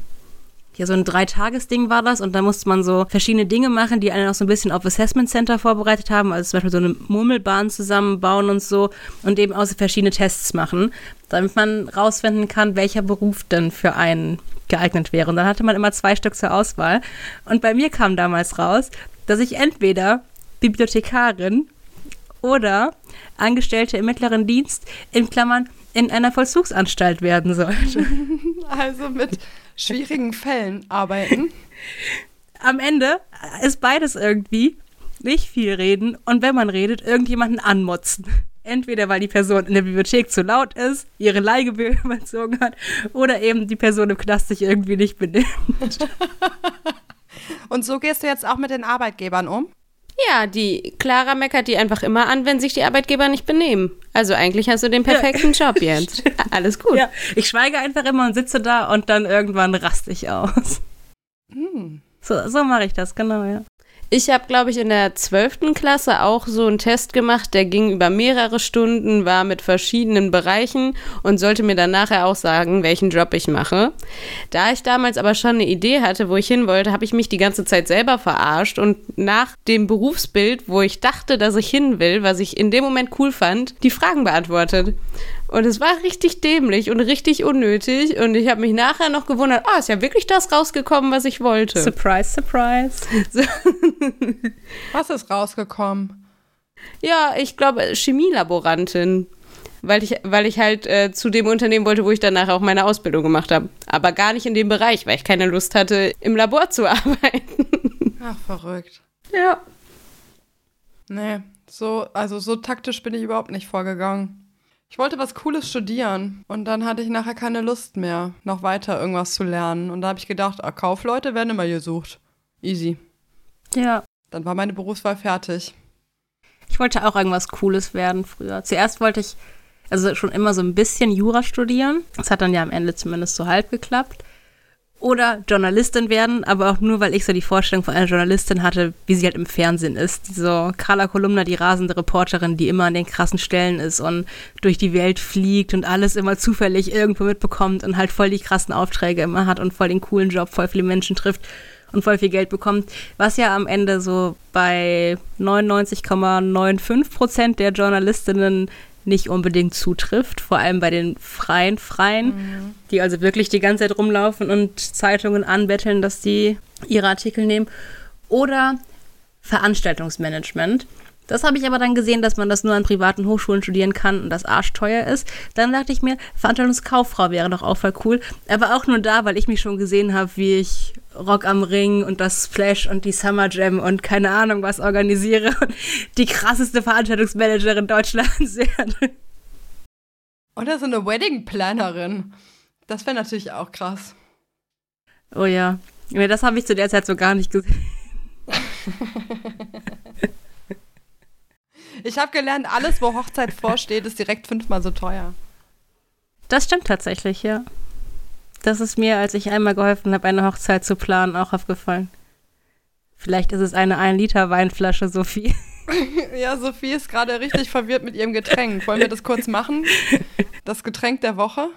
ja, so ein Dreitagesding war das. Und da musste man so verschiedene Dinge machen, die einen auch so ein bisschen auf Assessment Center vorbereitet haben, also zum Beispiel so eine Murmelbahn zusammenbauen und so und eben auch so verschiedene Tests machen, damit man rausfinden kann, welcher Beruf denn für einen geeignet wäre. Und dann hatte man immer zwei Stück zur Auswahl. Und bei mir kam damals raus, dass ich entweder Bibliothekarin oder Angestellte im mittleren Dienst in Klammern in einer Vollzugsanstalt werden sollte. Also mit schwierigen Fällen arbeiten. Am Ende ist beides irgendwie nicht viel reden und wenn man redet, irgendjemanden anmotzen. Entweder weil die Person in der Bibliothek zu laut ist, ihre Leihgebühr überzogen hat oder eben die Person im Knast sich irgendwie nicht benimmt. und so gehst du jetzt auch mit den Arbeitgebern um? Ja, die Clara meckert die einfach immer an, wenn sich die Arbeitgeber nicht benehmen. Also eigentlich hast du den perfekten ja. Job jetzt. Alles gut. Ja, ich schweige einfach immer und sitze da und dann irgendwann raste ich aus. Hm. So, so mache ich das, genau, ja. Ich habe, glaube ich, in der 12. Klasse auch so einen Test gemacht, der ging über mehrere Stunden, war mit verschiedenen Bereichen und sollte mir dann nachher auch sagen, welchen Job ich mache. Da ich damals aber schon eine Idee hatte, wo ich hin wollte, habe ich mich die ganze Zeit selber verarscht und nach dem Berufsbild, wo ich dachte, dass ich hin will, was ich in dem Moment cool fand, die Fragen beantwortet. Und es war richtig dämlich und richtig unnötig. Und ich habe mich nachher noch gewundert, ah, ist ja wirklich das rausgekommen, was ich wollte. Surprise, surprise. So. Was ist rausgekommen? Ja, ich glaube, Chemielaborantin. Weil ich, weil ich halt äh, zu dem Unternehmen wollte, wo ich danach auch meine Ausbildung gemacht habe. Aber gar nicht in dem Bereich, weil ich keine Lust hatte, im Labor zu arbeiten. Ach, verrückt. Ja. Nee, so, also so taktisch bin ich überhaupt nicht vorgegangen. Ich wollte was Cooles studieren und dann hatte ich nachher keine Lust mehr, noch weiter irgendwas zu lernen. Und da habe ich gedacht, ah, Kaufleute werden immer gesucht. Easy. Ja. Dann war meine Berufswahl fertig. Ich wollte auch irgendwas Cooles werden früher. Zuerst wollte ich also schon immer so ein bisschen Jura studieren. Das hat dann ja am Ende zumindest so halb geklappt oder Journalistin werden, aber auch nur, weil ich so die Vorstellung von einer Journalistin hatte, wie sie halt im Fernsehen ist. So Carla Kolumna, die rasende Reporterin, die immer an den krassen Stellen ist und durch die Welt fliegt und alles immer zufällig irgendwo mitbekommt und halt voll die krassen Aufträge immer hat und voll den coolen Job, voll viele Menschen trifft und voll viel Geld bekommt, was ja am Ende so bei 99,95 Prozent der Journalistinnen nicht unbedingt zutrifft, vor allem bei den freien Freien, mhm. die also wirklich die ganze Zeit rumlaufen und Zeitungen anbetteln, dass die ihre Artikel nehmen. Oder Veranstaltungsmanagement. Das habe ich aber dann gesehen, dass man das nur an privaten Hochschulen studieren kann und das arschteuer ist. Dann dachte ich mir, Veranstaltungskauffrau wäre doch auch voll cool. Aber auch nur da, weil ich mich schon gesehen habe, wie ich Rock am Ring und das Splash und die Summer Jam und keine Ahnung was organisiere und die krasseste Veranstaltungsmanagerin Deutschlands werde. Oder so eine Wedding Plannerin. Das wäre natürlich auch krass. Oh ja. Das habe ich zu der Zeit so gar nicht gesehen. Ich habe gelernt, alles, wo Hochzeit vorsteht, ist direkt fünfmal so teuer. Das stimmt tatsächlich, ja. Das ist mir, als ich einmal geholfen habe, eine Hochzeit zu planen, auch aufgefallen. Vielleicht ist es eine 1 Liter Weinflasche, Sophie. ja, Sophie ist gerade richtig verwirrt mit ihrem Getränk. Wollen wir das kurz machen? Das Getränk der Woche?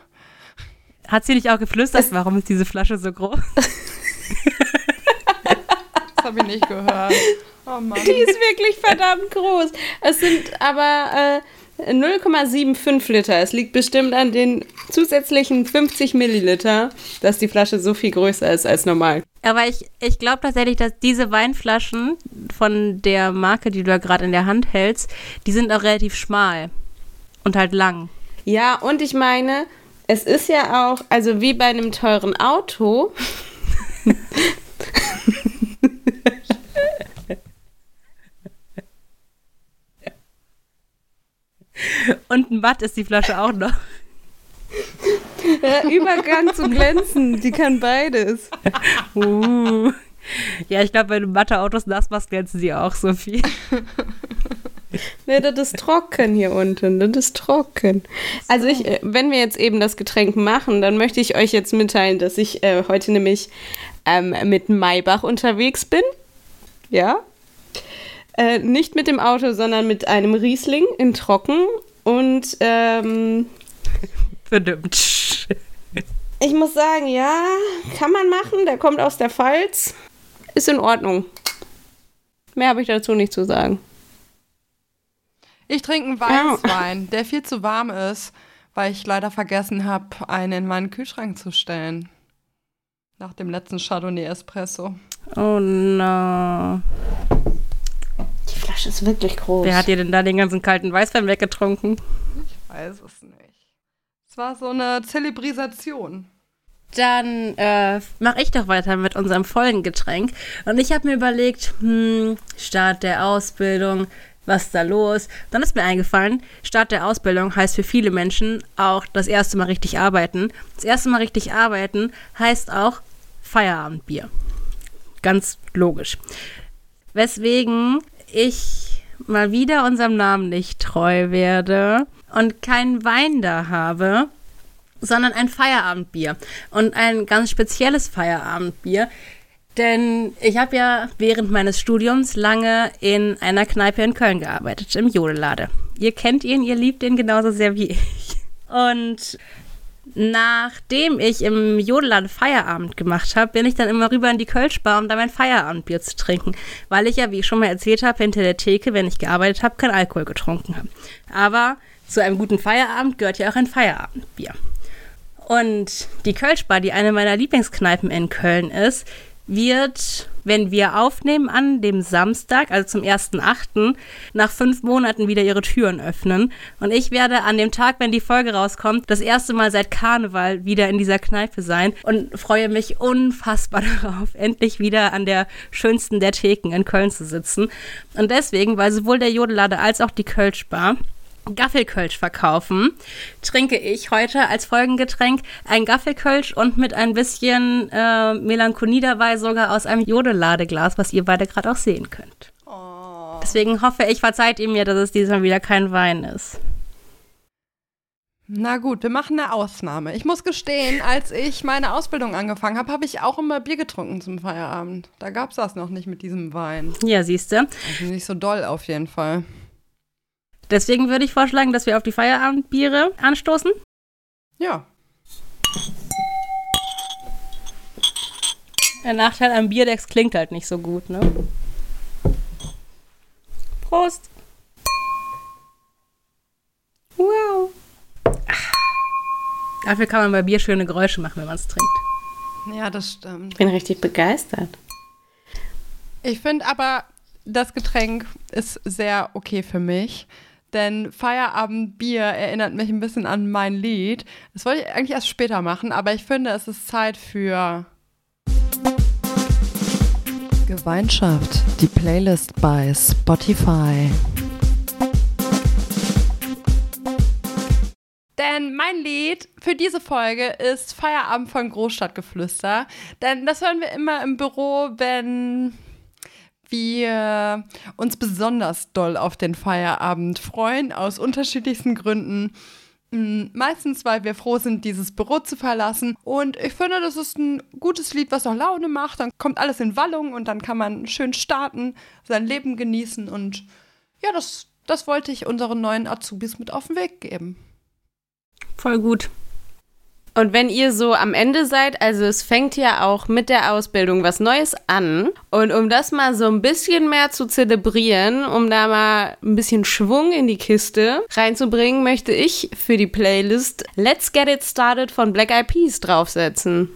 Hat sie nicht auch geflüstert, warum ist diese Flasche so groß? das habe ich nicht gehört. Oh Mann. Die ist wirklich verdammt groß. Es sind aber äh, 0,75 Liter. Es liegt bestimmt an den zusätzlichen 50 Milliliter, dass die Flasche so viel größer ist als normal. Aber ich, ich glaube tatsächlich, dass diese Weinflaschen von der Marke, die du da gerade in der Hand hältst, die sind auch relativ schmal und halt lang. Ja, und ich meine, es ist ja auch, also wie bei einem teuren Auto. Und ein Watt ist die Flasche auch noch. Ja, Übergang zu glänzen, die kann beides. Uh. Ja, ich glaube, wenn du Mathe-Autos nass machst, glänzen sie auch so viel. Ne, das ist trocken hier unten. Das ist trocken. Also ich, äh, wenn wir jetzt eben das Getränk machen, dann möchte ich euch jetzt mitteilen, dass ich äh, heute nämlich ähm, mit Maybach unterwegs bin. Ja. Äh, nicht mit dem Auto, sondern mit einem Riesling in Trocken. Und ähm, Verdammt. ich muss sagen, ja, kann man machen. Der kommt aus der Pfalz. Ist in Ordnung. Mehr habe ich dazu nicht zu sagen. Ich trinke einen Weißwein, der viel zu warm ist, weil ich leider vergessen habe, einen in meinen Kühlschrank zu stellen. Nach dem letzten Chardonnay Espresso. Oh no. Flasche ist wirklich groß. Wer hat dir denn da den ganzen kalten Weißwein weggetrunken? Ich weiß es nicht. Es war so eine Zelebrisation. Dann äh, mache ich doch weiter mit unserem Folgengetränk. Und ich habe mir überlegt, hm, Start der Ausbildung, was ist da los? Dann ist mir eingefallen, Start der Ausbildung heißt für viele Menschen auch das erste Mal richtig arbeiten. Das erste Mal richtig arbeiten heißt auch Feierabendbier. Ganz logisch. Weswegen ich mal wieder unserem Namen nicht treu werde und keinen Wein da habe, sondern ein Feierabendbier. Und ein ganz spezielles Feierabendbier. Denn ich habe ja während meines Studiums lange in einer Kneipe in Köln gearbeitet, im Jodelade. Ihr kennt ihn, ihr liebt ihn genauso sehr wie ich. Und nachdem ich im Jodelade Feierabend gemacht habe, bin ich dann immer rüber in die Kölschbar, um da mein Feierabendbier zu trinken. Weil ich ja, wie ich schon mal erzählt habe, hinter der Theke, wenn ich gearbeitet habe, kein Alkohol getrunken habe. Aber zu einem guten Feierabend gehört ja auch ein Feierabendbier. Und die Kölschbar, die eine meiner Lieblingskneipen in Köln ist, wird, wenn wir aufnehmen, an dem Samstag, also zum 1.8., nach fünf Monaten wieder ihre Türen öffnen. Und ich werde an dem Tag, wenn die Folge rauskommt, das erste Mal seit Karneval wieder in dieser Kneipe sein und freue mich unfassbar darauf, endlich wieder an der schönsten der Theken in Köln zu sitzen. Und deswegen, weil sowohl der Jodelader als auch die Kölschbar Gaffelkölsch verkaufen, trinke ich heute als Folgengetränk ein Gaffelkölsch und mit ein bisschen äh, Melancholie dabei sogar aus einem Jodeladeglas, was ihr beide gerade auch sehen könnt. Oh. Deswegen hoffe ich, verzeiht ihr mir, dass es diesmal wieder kein Wein ist. Na gut, wir machen eine Ausnahme. Ich muss gestehen, als ich meine Ausbildung angefangen habe, habe ich auch immer Bier getrunken zum Feierabend. Da gab es das noch nicht mit diesem Wein. Ja, siehst du. Also nicht so doll auf jeden Fall. Deswegen würde ich vorschlagen, dass wir auf die Feierabendbiere anstoßen. Ja. Der Nachteil am Bierdex klingt halt nicht so gut, ne? Prost! Wow! Dafür kann man bei Bier schöne Geräusche machen, wenn man es trinkt. Ja, das stimmt. Ich bin richtig begeistert. Ich finde aber, das Getränk ist sehr okay für mich. Denn Feierabendbier erinnert mich ein bisschen an mein Lied. Das wollte ich eigentlich erst später machen, aber ich finde, es ist Zeit für Gemeinschaft, die Playlist bei Spotify. Denn mein Lied für diese Folge ist Feierabend von Großstadtgeflüster. Denn das hören wir immer im Büro, wenn wir uns besonders doll auf den Feierabend freuen, aus unterschiedlichsten Gründen. Mm, Meistens, weil wir froh sind, dieses Büro zu verlassen. Und ich finde, das ist ein gutes Lied, was auch Laune macht. Dann kommt alles in Wallung und dann kann man schön starten, sein Leben genießen. Und ja, das, das wollte ich unseren neuen Azubis mit auf den Weg geben. Voll gut. Und wenn ihr so am Ende seid, also es fängt ja auch mit der Ausbildung was Neues an. Und um das mal so ein bisschen mehr zu zelebrieren, um da mal ein bisschen Schwung in die Kiste reinzubringen, möchte ich für die Playlist Let's Get It Started von Black Eyed Peas draufsetzen.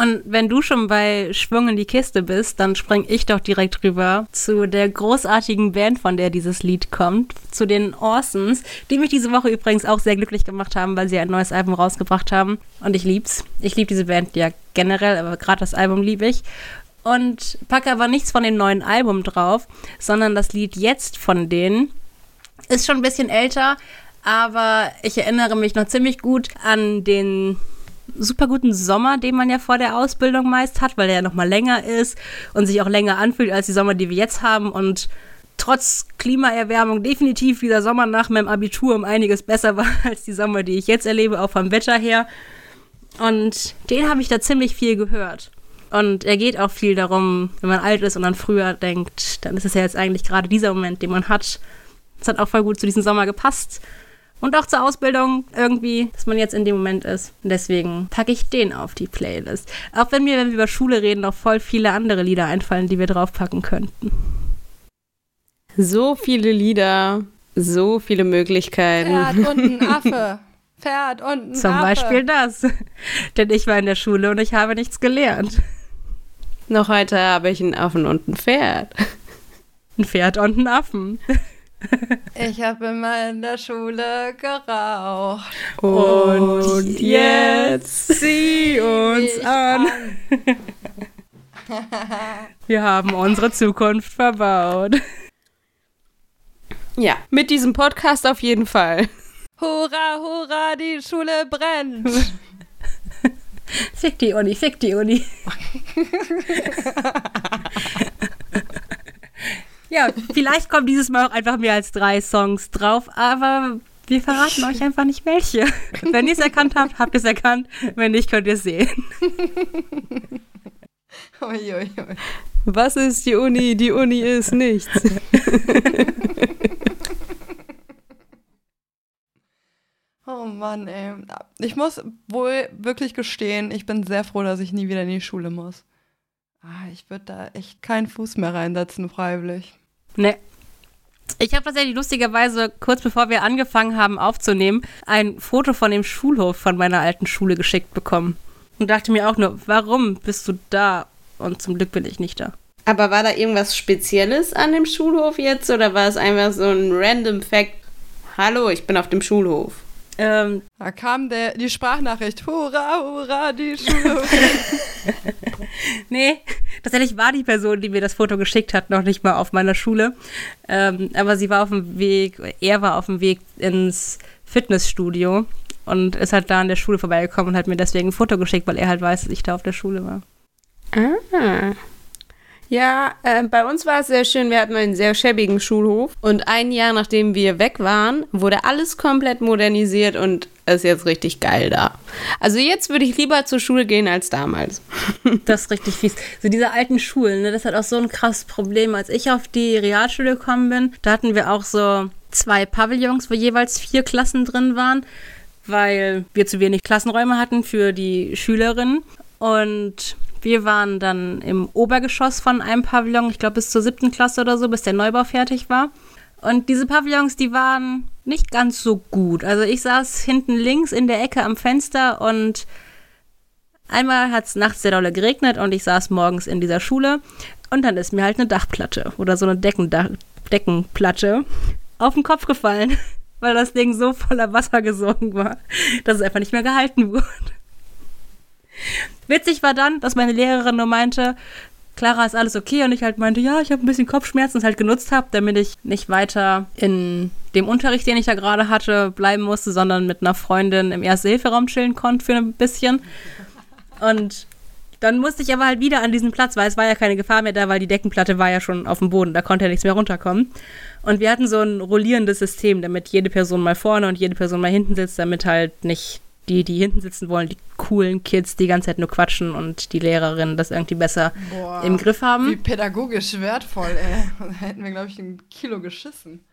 Und wenn du schon bei Schwung in die Kiste bist, dann spring ich doch direkt rüber zu der großartigen Band, von der dieses Lied kommt, zu den Orsons, die mich diese Woche übrigens auch sehr glücklich gemacht haben, weil sie ein neues Album rausgebracht haben. Und ich lieb's. Ich liebe diese Band ja generell, aber gerade das Album liebe ich. Und packe aber nichts von dem neuen Album drauf, sondern das Lied jetzt von denen ist schon ein bisschen älter, aber ich erinnere mich noch ziemlich gut an den super guten Sommer, den man ja vor der Ausbildung meist hat, weil der ja noch mal länger ist und sich auch länger anfühlt als die Sommer, die wir jetzt haben. Und trotz Klimaerwärmung definitiv dieser Sommer nach meinem Abitur um einiges besser war als die Sommer, die ich jetzt erlebe, auch vom Wetter her. Und den habe ich da ziemlich viel gehört. Und er geht auch viel darum, wenn man alt ist und an früher denkt, dann ist es ja jetzt eigentlich gerade dieser Moment, den man hat. Es hat auch voll gut zu diesem Sommer gepasst. Und auch zur Ausbildung irgendwie, dass man jetzt in dem Moment ist. Und deswegen packe ich den auf die Playlist. Auch wenn mir, wenn wir über Schule reden, noch voll viele andere Lieder einfallen, die wir draufpacken könnten. So viele Lieder, so viele Möglichkeiten. Pferd und ein Affe. Pferd und ein Zum Affe. Beispiel das. Denn ich war in der Schule und ich habe nichts gelernt. Noch heute habe ich einen Affen und ein Pferd. Ein Pferd und einen Affen. Ich habe immer in der Schule geraucht. Und jetzt sieh uns Ich an. Wir haben unsere Zukunft verbaut. Ja, mit diesem Podcast auf jeden Fall. Hurra, hurra, die Schule brennt. Fick die Uni, fick die Uni. Ja, vielleicht kommen dieses Mal auch einfach mehr als drei Songs drauf, aber wir verraten euch einfach nicht welche. Wenn ihr es erkannt habt, habt ihr es erkannt. Wenn nicht, könnt ihr es sehen. Uiuiui. Was ist die Uni? Die Uni ist nichts. Oh Mann, ey. Ich muss wohl wirklich gestehen, ich bin sehr froh, dass ich nie wieder in die Schule muss. Ah, ich würde da echt keinen Fuß mehr reinsetzen, freiwillig. Ne. Ich habe tatsächlich lustigerweise, kurz bevor wir angefangen haben aufzunehmen, ein Foto von dem Schulhof von meiner alten Schule geschickt bekommen. Und dachte mir auch nur, warum bist du da? Und zum Glück bin ich nicht da. Aber war da irgendwas Spezielles an dem Schulhof jetzt oder war es einfach so ein random Fact? Hallo, ich bin auf dem Schulhof. Ähm, Da kam der, die Sprachnachricht. Hurra, hurra, die Schule. nee, tatsächlich war die Person, die mir das Foto geschickt hat, noch nicht mal auf meiner Schule. Ähm, aber sie war auf dem Weg, er war auf dem Weg ins Fitnessstudio und ist halt da an der Schule vorbeigekommen und hat mir deswegen ein Foto geschickt, weil er halt weiß, dass ich da auf der Schule war. Ah. Ja, äh, bei uns war es sehr schön. Wir hatten einen sehr schäbigen Schulhof. Und ein Jahr nachdem wir weg waren, wurde alles komplett modernisiert und ist jetzt richtig geil da. Also jetzt würde ich lieber zur Schule gehen als damals. Das ist richtig fies. So diese alten Schulen, ne, das hat auch so ein krasses Problem. Als ich auf die Realschule gekommen bin, da hatten wir auch so zwei Pavillons, wo jeweils vier Klassen drin waren, weil wir zu wenig Klassenräume hatten für die Schülerinnen. Und wir waren dann im Obergeschoss von einem Pavillon, ich glaube bis zur siebten Klasse oder so, bis der Neubau fertig war. Und diese Pavillons, die waren nicht ganz so gut. Also ich saß hinten links in der Ecke am Fenster und einmal hat es nachts sehr dolle geregnet und ich saß morgens in dieser Schule und dann ist mir halt eine Dachplatte oder so eine Deckendach Deckenplatte auf den Kopf gefallen, weil das Ding so voller Wasser gesogen war, dass es einfach nicht mehr gehalten wurde. Witzig war dann, dass meine Lehrerin nur meinte, Clara, ist alles okay? Und ich halt meinte, ja, ich habe ein bisschen Kopfschmerzen, es halt genutzt habe, damit ich nicht weiter in dem Unterricht, den ich da gerade hatte, bleiben musste, sondern mit einer Freundin im Erste-Hilfe-Raum chillen konnte für ein bisschen. Und dann musste ich aber halt wieder an diesen Platz, weil es war ja keine Gefahr mehr da, weil die Deckenplatte war ja schon auf dem Boden, da konnte ja nichts mehr runterkommen. Und wir hatten so ein rollierendes System, damit jede Person mal vorne und jede Person mal hinten sitzt, damit halt nicht die, die hinten sitzen wollen, die coolen Kids die ganze Zeit nur quatschen und die Lehrerinnen das irgendwie besser Boah, im Griff Wie haben. pädagogisch wertvoll, ey. Da hätten wir, glaube ich, ein Kilo geschissen.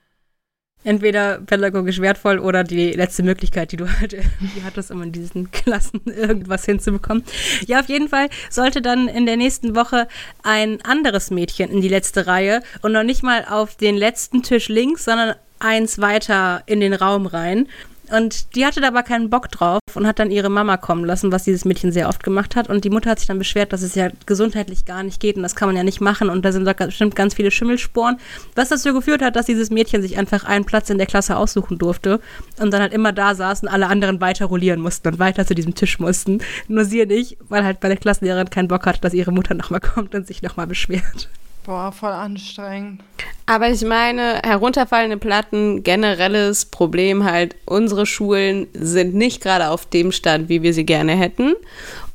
Entweder pädagogisch wertvoll oder die letzte Möglichkeit, die du halt irgendwie hattest, um in diesen Klassen irgendwas hinzubekommen. Ja, auf jeden Fall sollte dann in der nächsten Woche ein anderes Mädchen in die letzte Reihe und noch nicht mal auf den letzten Tisch links, sondern eins weiter in den Raum rein. Und die hatte da aber keinen Bock drauf und hat dann ihre Mama kommen lassen, was dieses Mädchen sehr oft gemacht hat. Und die Mutter hat sich dann beschwert, dass es ja gesundheitlich gar nicht geht und das kann man ja nicht machen. Und da sind da bestimmt ganz viele Schimmelsporen. Was dazu geführt hat, dass dieses Mädchen sich einfach einen Platz in der Klasse aussuchen durfte und dann halt immer da saß und alle anderen weiter rollieren mussten und weiter zu diesem Tisch mussten. Nur sie nicht, weil halt bei der Klassenlehrerin keinen Bock hatte, dass ihre Mutter nochmal kommt und sich nochmal beschwert. Boah, voll anstrengend. Aber ich meine, herunterfallende Platten, generelles Problem halt, unsere Schulen sind nicht gerade auf dem Stand, wie wir sie gerne hätten.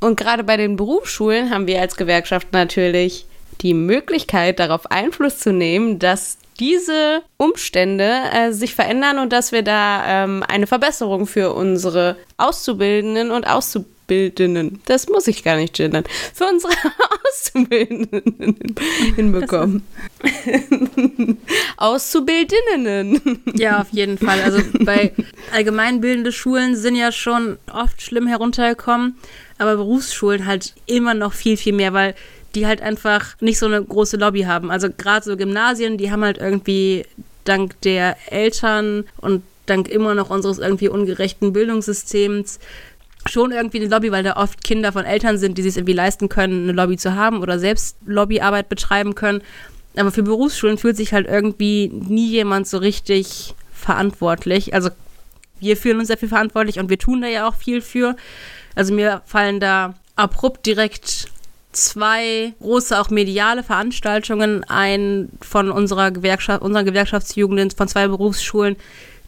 Und gerade bei den Berufsschulen haben wir als Gewerkschaft natürlich die Möglichkeit, darauf Einfluss zu nehmen, dass diese Umstände äh, sich verändern und dass wir da ähm, eine Verbesserung für unsere Auszubildenden und Auszubildenden, das muss ich gar nicht gendern, für unsere Auszubildenden hinbekommen. Auszubildenden. Ja, auf jeden Fall. Also bei allgemeinbildende Schulen sind ja schon oft schlimm heruntergekommen, aber Berufsschulen halt immer noch viel, viel mehr, weil die halt einfach nicht so eine große Lobby haben. Also gerade so Gymnasien, die haben halt irgendwie dank der Eltern und dank immer noch unseres irgendwie ungerechten Bildungssystems schon irgendwie eine Lobby, weil da oft Kinder von Eltern sind, die sich irgendwie leisten können, eine Lobby zu haben oder selbst Lobbyarbeit betreiben können. Aber für Berufsschulen fühlt sich halt irgendwie nie jemand so richtig verantwortlich. Also wir fühlen uns dafür verantwortlich und wir tun da ja auch viel für. Also mir fallen da abrupt direkt zwei große, auch mediale Veranstaltungen ein von unserer Gewerkschaft, unserer Gewerkschaftsjugend, von zwei Berufsschulen,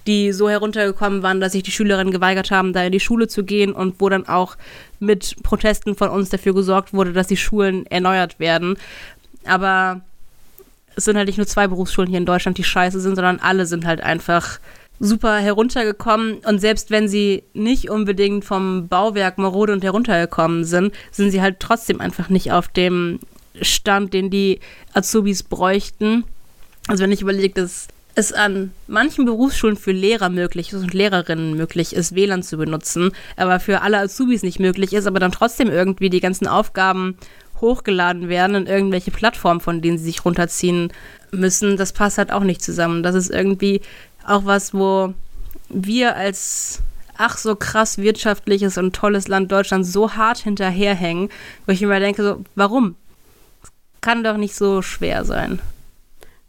die so heruntergekommen waren, dass sich die Schülerinnen geweigert haben, da in die Schule zu gehen und wo dann auch mit Protesten von uns dafür gesorgt wurde, dass die Schulen erneuert werden. Aber es sind halt nicht nur zwei Berufsschulen hier in Deutschland, die scheiße sind, sondern alle sind halt einfach super heruntergekommen und selbst wenn sie nicht unbedingt vom Bauwerk marode und heruntergekommen sind, sind sie halt trotzdem einfach nicht auf dem Stand, den die Azubis bräuchten. Also wenn ich überlege, dass es an manchen Berufsschulen für Lehrer möglich ist und Lehrerinnen möglich ist, WLAN zu benutzen, aber für alle Azubis nicht möglich ist, aber dann trotzdem irgendwie die ganzen Aufgaben hochgeladen werden in irgendwelche Plattformen, von denen sie sich runterziehen müssen, das passt halt auch nicht zusammen. Das ist irgendwie auch was, wo wir als ach so krass wirtschaftliches und tolles Land Deutschland so hart hinterherhängen, wo ich immer denke, so, warum? Kann doch nicht so schwer sein.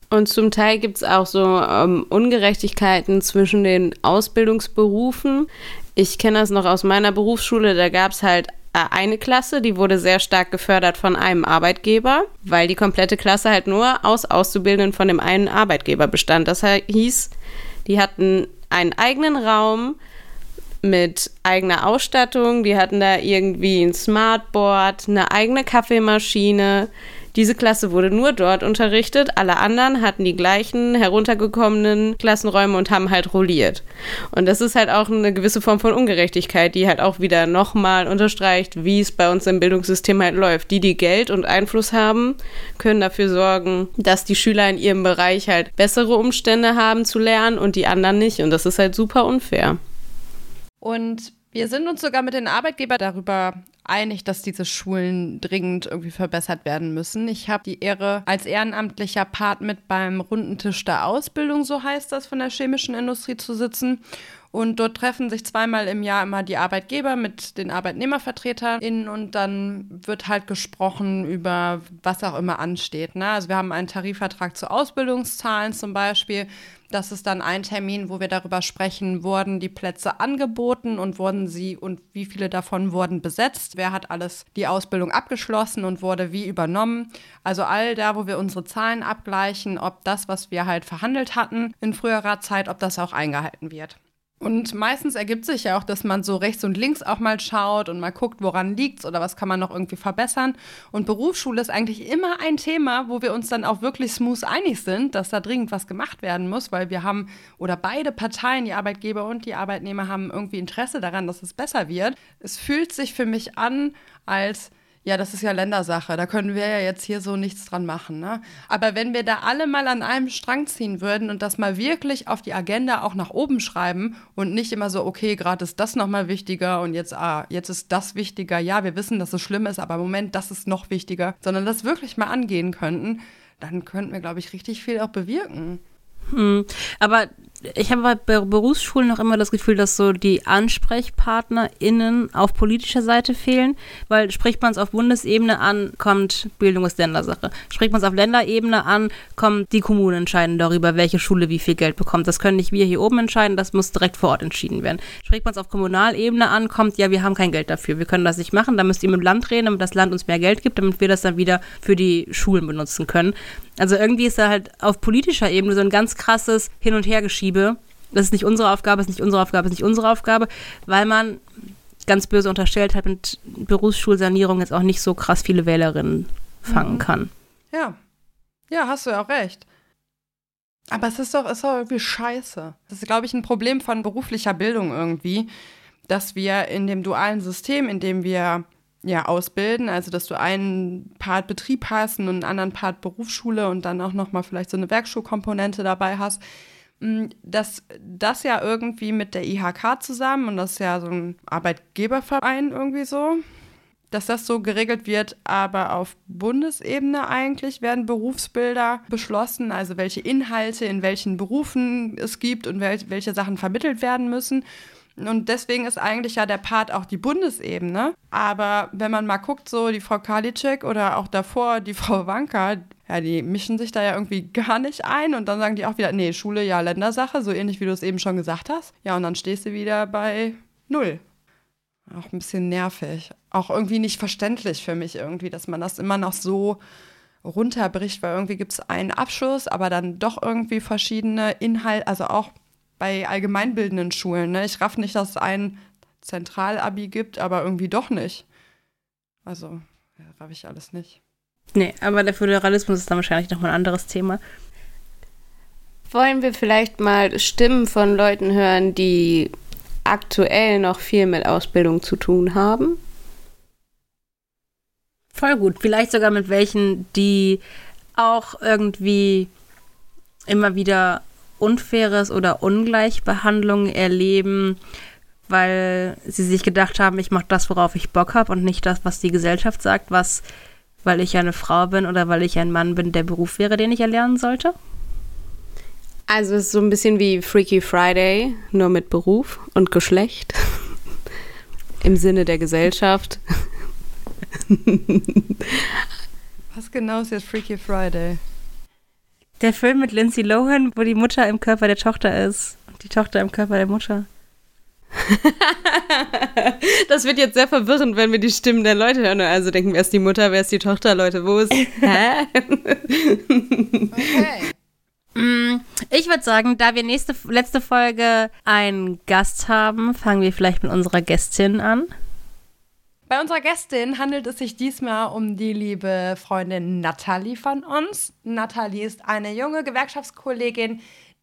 Und zum Teil gibt es auch so ähm, Ungerechtigkeiten zwischen den Ausbildungsberufen. Ich kenne das noch aus meiner Berufsschule, da gab es halt äh, eine Klasse, die wurde sehr stark gefördert von einem Arbeitgeber, weil die komplette Klasse halt nur aus Auszubildenden von dem einen Arbeitgeber bestand. Das hieß, die hatten einen eigenen Raum mit eigener Ausstattung, die hatten da irgendwie ein Smartboard, eine eigene Kaffeemaschine, diese Klasse wurde nur dort unterrichtet, alle anderen hatten die gleichen heruntergekommenen Klassenräume und haben halt rolliert. Und das ist halt auch eine gewisse Form von Ungerechtigkeit, die halt auch wieder nochmal unterstreicht, wie es bei uns im Bildungssystem halt läuft. Die, die Geld und Einfluss haben, können dafür sorgen, dass die Schüler in ihrem Bereich halt bessere Umstände haben zu lernen und die anderen nicht. Und das ist halt super unfair. Und wir sind uns sogar mit den Arbeitgebern darüber einig, dass diese Schulen dringend irgendwie verbessert werden müssen. Ich habe die Ehre, als ehrenamtlicher Part mit beim runden Tisch der Ausbildung, so heißt das, von der chemischen Industrie zu sitzen. Und dort treffen sich zweimal im Jahr immer die Arbeitgeber mit den ArbeitnehmervertreterInnen und dann wird halt gesprochen über was auch immer ansteht. Ne? Also wir haben einen Tarifvertrag zu Ausbildungszahlen zum Beispiel. Das ist dann ein Termin, wo wir darüber sprechen, wurden die Plätze angeboten und wurden sie und wie viele davon wurden besetzt? Wer hat alles die Ausbildung abgeschlossen und wurde wie übernommen? Also all da, wo wir unsere Zahlen abgleichen, ob das, was wir halt verhandelt hatten in früherer Zeit, ob das auch eingehalten wird. Und meistens ergibt sich ja auch, dass man so rechts und links auch mal schaut und mal guckt, woran liegt's oder was kann man noch irgendwie verbessern. Und Berufsschule ist eigentlich immer ein Thema, wo wir uns dann auch wirklich smooth einig sind, dass da dringend was gemacht werden muss, weil wir haben oder beide Parteien, die Arbeitgeber und die Arbeitnehmer, haben irgendwie Interesse daran, dass es besser wird. Es fühlt sich für mich an, als ja, das ist ja Ländersache, da können wir ja jetzt hier so nichts dran machen. Ne? Aber wenn wir da alle mal an einem Strang ziehen würden und das mal wirklich auf die Agenda auch nach oben schreiben und nicht immer so, okay, gerade ist das nochmal wichtiger und jetzt, ah, jetzt ist das wichtiger. Ja, wir wissen, dass es schlimm ist, aber im Moment, das ist noch wichtiger, sondern das wirklich mal angehen könnten, dann könnten wir, glaube ich, richtig viel auch bewirken. Hm. Aber ich habe bei Berufsschulen noch immer das Gefühl, dass so die AnsprechpartnerInnen auf politischer Seite fehlen, weil spricht man es auf Bundesebene an, kommt Bildung ist Ländersache. Spricht man es auf Länderebene an, kommen die Kommunen entscheiden darüber, welche Schule wie viel Geld bekommt. Das können nicht wir hier oben entscheiden, das muss direkt vor Ort entschieden werden. Spricht man es auf Kommunalebene an, kommt, ja, wir haben kein Geld dafür, wir können das nicht machen, da müsst ihr mit dem Land reden, damit das Land uns mehr Geld gibt, damit wir das dann wieder für die Schulen benutzen können. Also irgendwie ist da halt auf politischer Ebene so ein ganz krasses Hin- und Hergeschiebe. Das ist nicht unsere Aufgabe, ist nicht unsere Aufgabe, ist nicht unsere Aufgabe, weil man ganz böse unterstellt hat, mit Berufsschulsanierung jetzt auch nicht so krass viele Wählerinnen fangen mhm. kann. Ja. Ja, hast du ja auch recht. Aber es ist doch, ist doch irgendwie scheiße. Das ist, glaube ich, ein Problem von beruflicher Bildung irgendwie, dass wir in dem dualen System, in dem wir ja ausbilden, also dass du einen Part Betrieb hast und einen anderen Part Berufsschule und dann auch nochmal vielleicht so eine Werkschulkomponente dabei hast, dass das ja irgendwie mit der IHK zusammen und das ist ja so ein Arbeitgeberverein irgendwie so, dass das so geregelt wird, aber auf Bundesebene eigentlich werden Berufsbilder beschlossen, also welche Inhalte in welchen Berufen es gibt und wel welche Sachen vermittelt werden müssen. Und deswegen ist eigentlich ja der Part auch die Bundesebene. Aber wenn man mal guckt, so die Frau Karliczek oder auch davor die Frau Wanka, ja, die mischen sich da ja irgendwie gar nicht ein und dann sagen die auch wieder, nee, Schule ja Ländersache, so ähnlich wie du es eben schon gesagt hast. Ja, und dann stehst du wieder bei null. Auch ein bisschen nervig. Auch irgendwie nicht verständlich für mich irgendwie, dass man das immer noch so runterbricht, weil irgendwie gibt es einen Abschluss, aber dann doch irgendwie verschiedene Inhalte, also auch bei allgemeinbildenden Schulen. Ne? Ich raff nicht, dass es ein Zentralabi gibt, aber irgendwie doch nicht. Also, ja, raff ich alles nicht. Nee, aber der Föderalismus ist dann wahrscheinlich nochmal ein anderes Thema. Wollen wir vielleicht mal Stimmen von Leuten hören, die aktuell noch viel mit Ausbildung zu tun haben? Voll gut. Vielleicht sogar mit welchen, die auch irgendwie immer wieder Unfaires oder Ungleichbehandlung erleben, weil sie sich gedacht haben, ich mache das, worauf ich Bock habe und nicht das, was die Gesellschaft sagt, was, weil ich eine Frau bin oder weil ich ein Mann bin, der Beruf wäre, den ich erlernen sollte? Also es ist so ein bisschen wie Freaky Friday, nur mit Beruf und Geschlecht. Im Sinne der Gesellschaft. Was genau ist jetzt Freaky Friday? Der Film mit Lindsay Lohan, wo die Mutter im Körper der Tochter ist und die Tochter im Körper der Mutter. das wird jetzt sehr verwirrend, wenn wir die Stimmen der Leute hören. Also denken, wer ist die Mutter, wer ist die Tochter, Leute, wo ist. Hä? okay. Mm, ich würde sagen, da wir nächste, letzte Folge einen Gast haben, fangen wir vielleicht mit unserer Gästin an. Bei unserer Gästin handelt es sich diesmal um die liebe Freundin Nathalie von uns. Nathalie ist eine junge Gewerkschaftskollegin,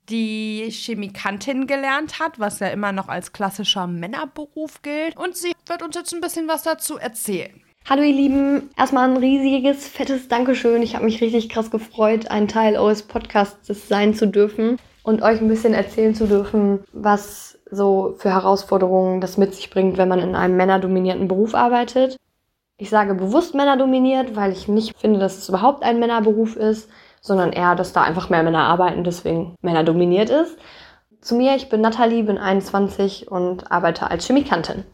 die Chemikantin gelernt hat, was ja immer noch als klassischer Männerberuf gilt. Und sie wird uns jetzt ein bisschen was dazu erzählen. Hallo ihr Lieben, erstmal ein riesiges, fettes Dankeschön. Ich habe mich richtig krass gefreut, ein Teil eures Podcasts sein zu dürfen und euch ein bisschen erzählen zu dürfen, was so für Herausforderungen das mit sich bringt, wenn man in einem männerdominierten Beruf arbeitet. Ich sage bewusst männerdominiert, weil ich nicht finde, dass es überhaupt ein Männerberuf ist, sondern eher, dass da einfach mehr Männer arbeiten, deswegen männerdominiert ist. Zu mir, ich bin Nathalie, bin 21 und arbeite als Chemikantin.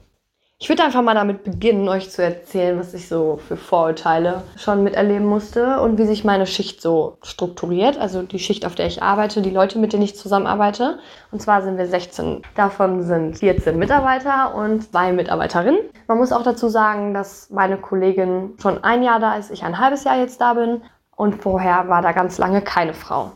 Ich würde einfach mal damit beginnen, euch zu erzählen, was ich so für Vorurteile schon miterleben musste und wie sich meine Schicht so strukturiert. Also die Schicht, auf der ich arbeite, die Leute, mit denen ich zusammenarbeite. Und zwar sind wir 16. Davon sind 14 Mitarbeiter und zwei Mitarbeiterinnen. Man muss auch dazu sagen, dass meine Kollegin schon ein Jahr da ist, ich ein halbes Jahr jetzt da bin. Und vorher war da ganz lange keine Frau.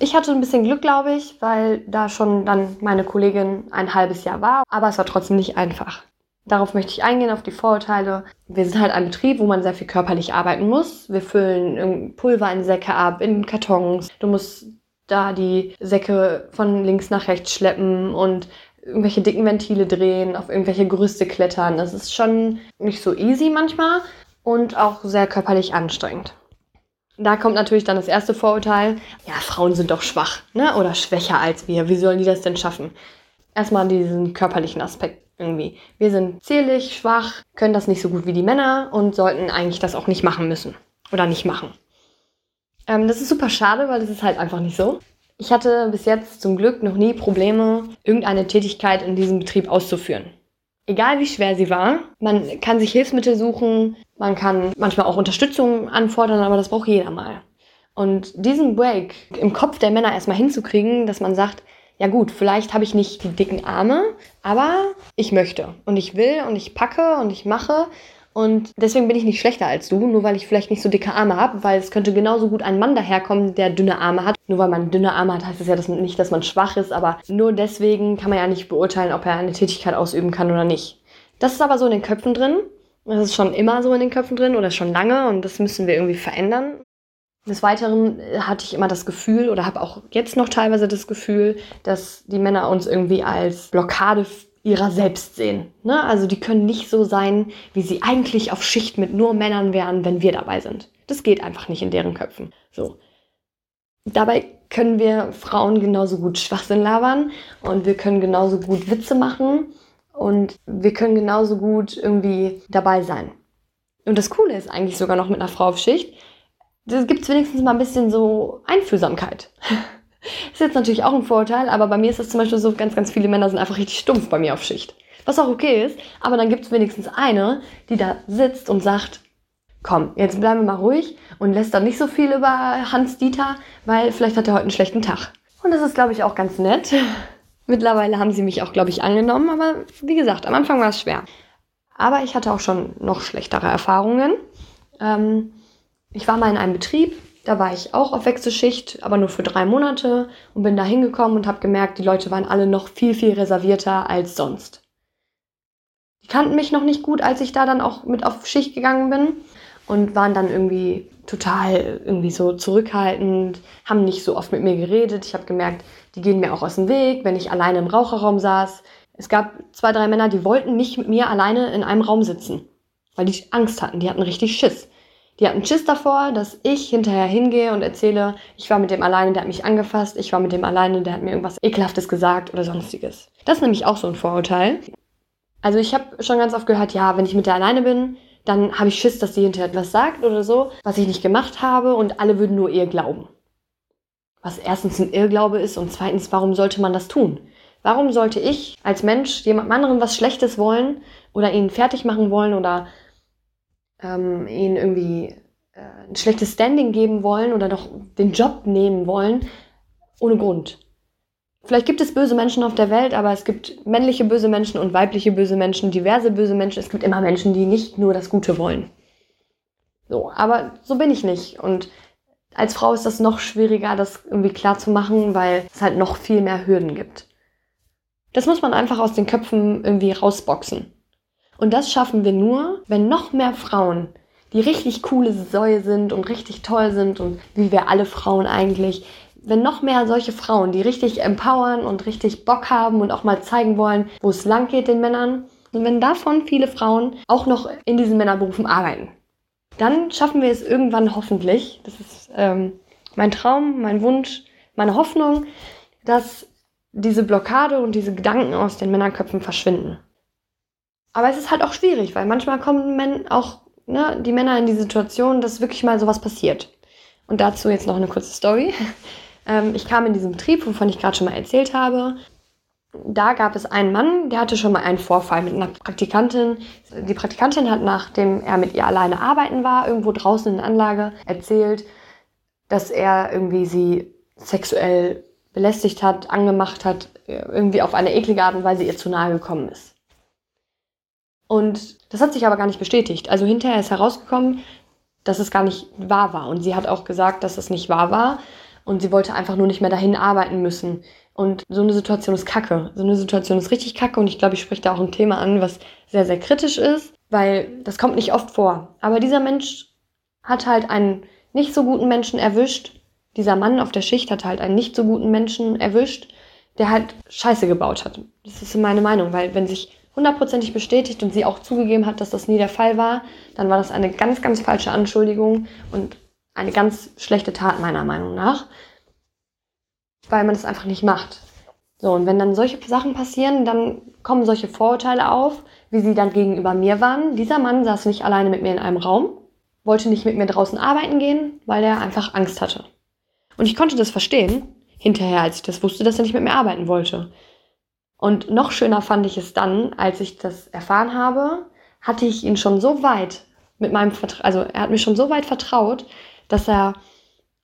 Ich hatte ein bisschen Glück, glaube ich, weil da schon dann meine Kollegin ein halbes Jahr war, aber es war trotzdem nicht einfach. Darauf möchte ich eingehen, auf die Vorurteile. Wir sind halt ein Betrieb, wo man sehr viel körperlich arbeiten muss. Wir füllen Pulver in Säcke ab, in Kartons. Du musst da die Säcke von links nach rechts schleppen und irgendwelche dicken Ventile drehen, auf irgendwelche Gerüste klettern. Das ist schon nicht so easy manchmal und auch sehr körperlich anstrengend. Da kommt natürlich dann das erste Vorurteil, ja, Frauen sind doch schwach, ne? Oder schwächer als wir. Wie sollen die das denn schaffen? Erstmal diesen körperlichen Aspekt irgendwie. Wir sind zählig, schwach, können das nicht so gut wie die Männer und sollten eigentlich das auch nicht machen müssen. Oder nicht machen. Ähm, das ist super schade, weil das ist halt einfach nicht so. Ich hatte bis jetzt zum Glück noch nie Probleme, irgendeine Tätigkeit in diesem Betrieb auszuführen. Egal wie schwer sie war, man kann sich Hilfsmittel suchen, man kann manchmal auch Unterstützung anfordern, aber das braucht jeder mal. Und diesen Break im Kopf der Männer erstmal hinzukriegen, dass man sagt, ja gut, vielleicht habe ich nicht die dicken Arme, aber ich möchte und ich will und ich packe und ich mache und deswegen bin ich nicht schlechter als du, nur weil ich vielleicht nicht so dicke Arme habe, weil es könnte genauso gut ein Mann daherkommen, der dünne Arme hat. Nur weil man dünne Arme hat, heißt es ja dass nicht, dass man schwach ist, aber nur deswegen kann man ja nicht beurteilen, ob er eine Tätigkeit ausüben kann oder nicht. Das ist aber so in den Köpfen drin das ist schon immer so in den Köpfen drin oder schon lange und das müssen wir irgendwie verändern. Des Weiteren äh, hatte ich immer das Gefühl oder habe auch jetzt noch teilweise das Gefühl, dass die Männer uns irgendwie als Blockade ihrer selbst sehen. Ne? Also die können nicht so sein, wie sie eigentlich auf Schicht mit nur Männern wären, wenn wir dabei sind. Das geht einfach nicht in deren Köpfen. So. Dabei können wir Frauen genauso gut Schwachsinn labern und wir können genauso gut Witze machen und wir können genauso gut irgendwie dabei sein. Und das Coole ist eigentlich sogar noch mit einer Frau auf Schicht, da gibt es wenigstens mal ein bisschen so Einfühlsamkeit. ist jetzt natürlich auch ein Vorteil, aber bei mir ist es zum Beispiel so, ganz, ganz viele Männer sind einfach richtig stumpf bei mir auf Schicht. Was auch okay ist, aber dann gibt es wenigstens eine, die da sitzt und sagt, komm, jetzt bleiben wir mal ruhig und lässt dann nicht so viel über Hans Dieter, weil vielleicht hat er heute einen schlechten Tag. Und das ist, glaube ich, auch ganz nett. Mittlerweile haben sie mich auch, glaube ich, angenommen, aber wie gesagt, am Anfang war es schwer. Aber ich hatte auch schon noch schlechtere Erfahrungen. Ähm, ich war mal in einem Betrieb, da war ich auch auf Wechselschicht, aber nur für drei Monate und bin da hingekommen und habe gemerkt, die Leute waren alle noch viel, viel reservierter als sonst. Die kannten mich noch nicht gut, als ich da dann auch mit auf Schicht gegangen bin und waren dann irgendwie total irgendwie so zurückhaltend, haben nicht so oft mit mir geredet. Ich habe gemerkt, die gehen mir auch aus dem Weg, wenn ich alleine im Raucherraum saß. Es gab zwei, drei Männer, die wollten nicht mit mir alleine in einem Raum sitzen, weil die Angst hatten, die hatten richtig Schiss. Die hatten Schiss davor, dass ich hinterher hingehe und erzähle, ich war mit dem alleine, der hat mich angefasst, ich war mit dem alleine, der hat mir irgendwas Ekelhaftes gesagt oder sonstiges. Das ist nämlich auch so ein Vorurteil. Also ich habe schon ganz oft gehört, ja, wenn ich mit der alleine bin, dann habe ich Schiss, dass sie hinterher etwas sagt oder so, was ich nicht gemacht habe und alle würden nur ihr glauben. Was erstens ein Irrglaube ist und zweitens, warum sollte man das tun? Warum sollte ich als Mensch jemand anderen was Schlechtes wollen oder ihn fertig machen wollen oder ähm, ihn irgendwie äh, ein schlechtes Standing geben wollen oder doch den Job nehmen wollen, ohne Grund? Vielleicht gibt es böse Menschen auf der Welt, aber es gibt männliche böse Menschen und weibliche böse Menschen, diverse böse Menschen. Es gibt immer Menschen, die nicht nur das Gute wollen. So, aber so bin ich nicht. Und als Frau ist das noch schwieriger, das irgendwie klar zu machen, weil es halt noch viel mehr Hürden gibt. Das muss man einfach aus den Köpfen irgendwie rausboxen. Und das schaffen wir nur, wenn noch mehr Frauen, die richtig coole Säue sind und richtig toll sind und wie wir alle Frauen eigentlich, wenn noch mehr solche Frauen, die richtig empowern und richtig Bock haben und auch mal zeigen wollen, wo es lang geht den Männern, und wenn davon viele Frauen auch noch in diesen Männerberufen arbeiten, dann schaffen wir es irgendwann hoffentlich, das ist ähm, mein Traum, mein Wunsch, meine Hoffnung, dass diese Blockade und diese Gedanken aus den Männerköpfen verschwinden. Aber es ist halt auch schwierig, weil manchmal kommen Men auch ne, die Männer in die Situation, dass wirklich mal sowas passiert. Und dazu jetzt noch eine kurze Story. Ähm, ich kam in diesen Betrieb, wovon ich gerade schon mal erzählt habe. Da gab es einen Mann, der hatte schon mal einen Vorfall mit einer Praktikantin. Die Praktikantin hat, nachdem er mit ihr alleine arbeiten war, irgendwo draußen in der Anlage, erzählt, dass er irgendwie sie sexuell belästigt hat, angemacht hat, irgendwie auf eine eklige Art und Weise ihr zu nahe gekommen ist. Und das hat sich aber gar nicht bestätigt. Also hinterher ist herausgekommen, dass es gar nicht wahr war. Und sie hat auch gesagt, dass es nicht wahr war, und sie wollte einfach nur nicht mehr dahin arbeiten müssen. Und so eine Situation ist kacke. So eine Situation ist richtig kacke und ich glaube, ich spreche da auch ein Thema an, was sehr, sehr kritisch ist, weil das kommt nicht oft vor. Aber dieser Mensch hat halt einen nicht so guten Menschen erwischt. Dieser Mann auf der Schicht hat halt einen nicht so guten Menschen erwischt, der halt Scheiße gebaut hat. Das ist meine Meinung, weil wenn sich hundertprozentig bestätigt und sie auch zugegeben hat, dass das nie der Fall war, dann war das eine ganz, ganz falsche Anschuldigung und eine ganz schlechte Tat meiner Meinung nach, weil man es einfach nicht macht. So, und wenn dann solche Sachen passieren, dann kommen solche Vorurteile auf, wie sie dann gegenüber mir waren. Dieser Mann saß nicht alleine mit mir in einem Raum, wollte nicht mit mir draußen arbeiten gehen, weil er einfach Angst hatte. Und ich konnte das verstehen, hinterher, als ich das wusste, dass er nicht mit mir arbeiten wollte. Und noch schöner fand ich es dann, als ich das erfahren habe, hatte ich ihn schon so weit mit meinem Vertra also er hat mir schon so weit vertraut, dass er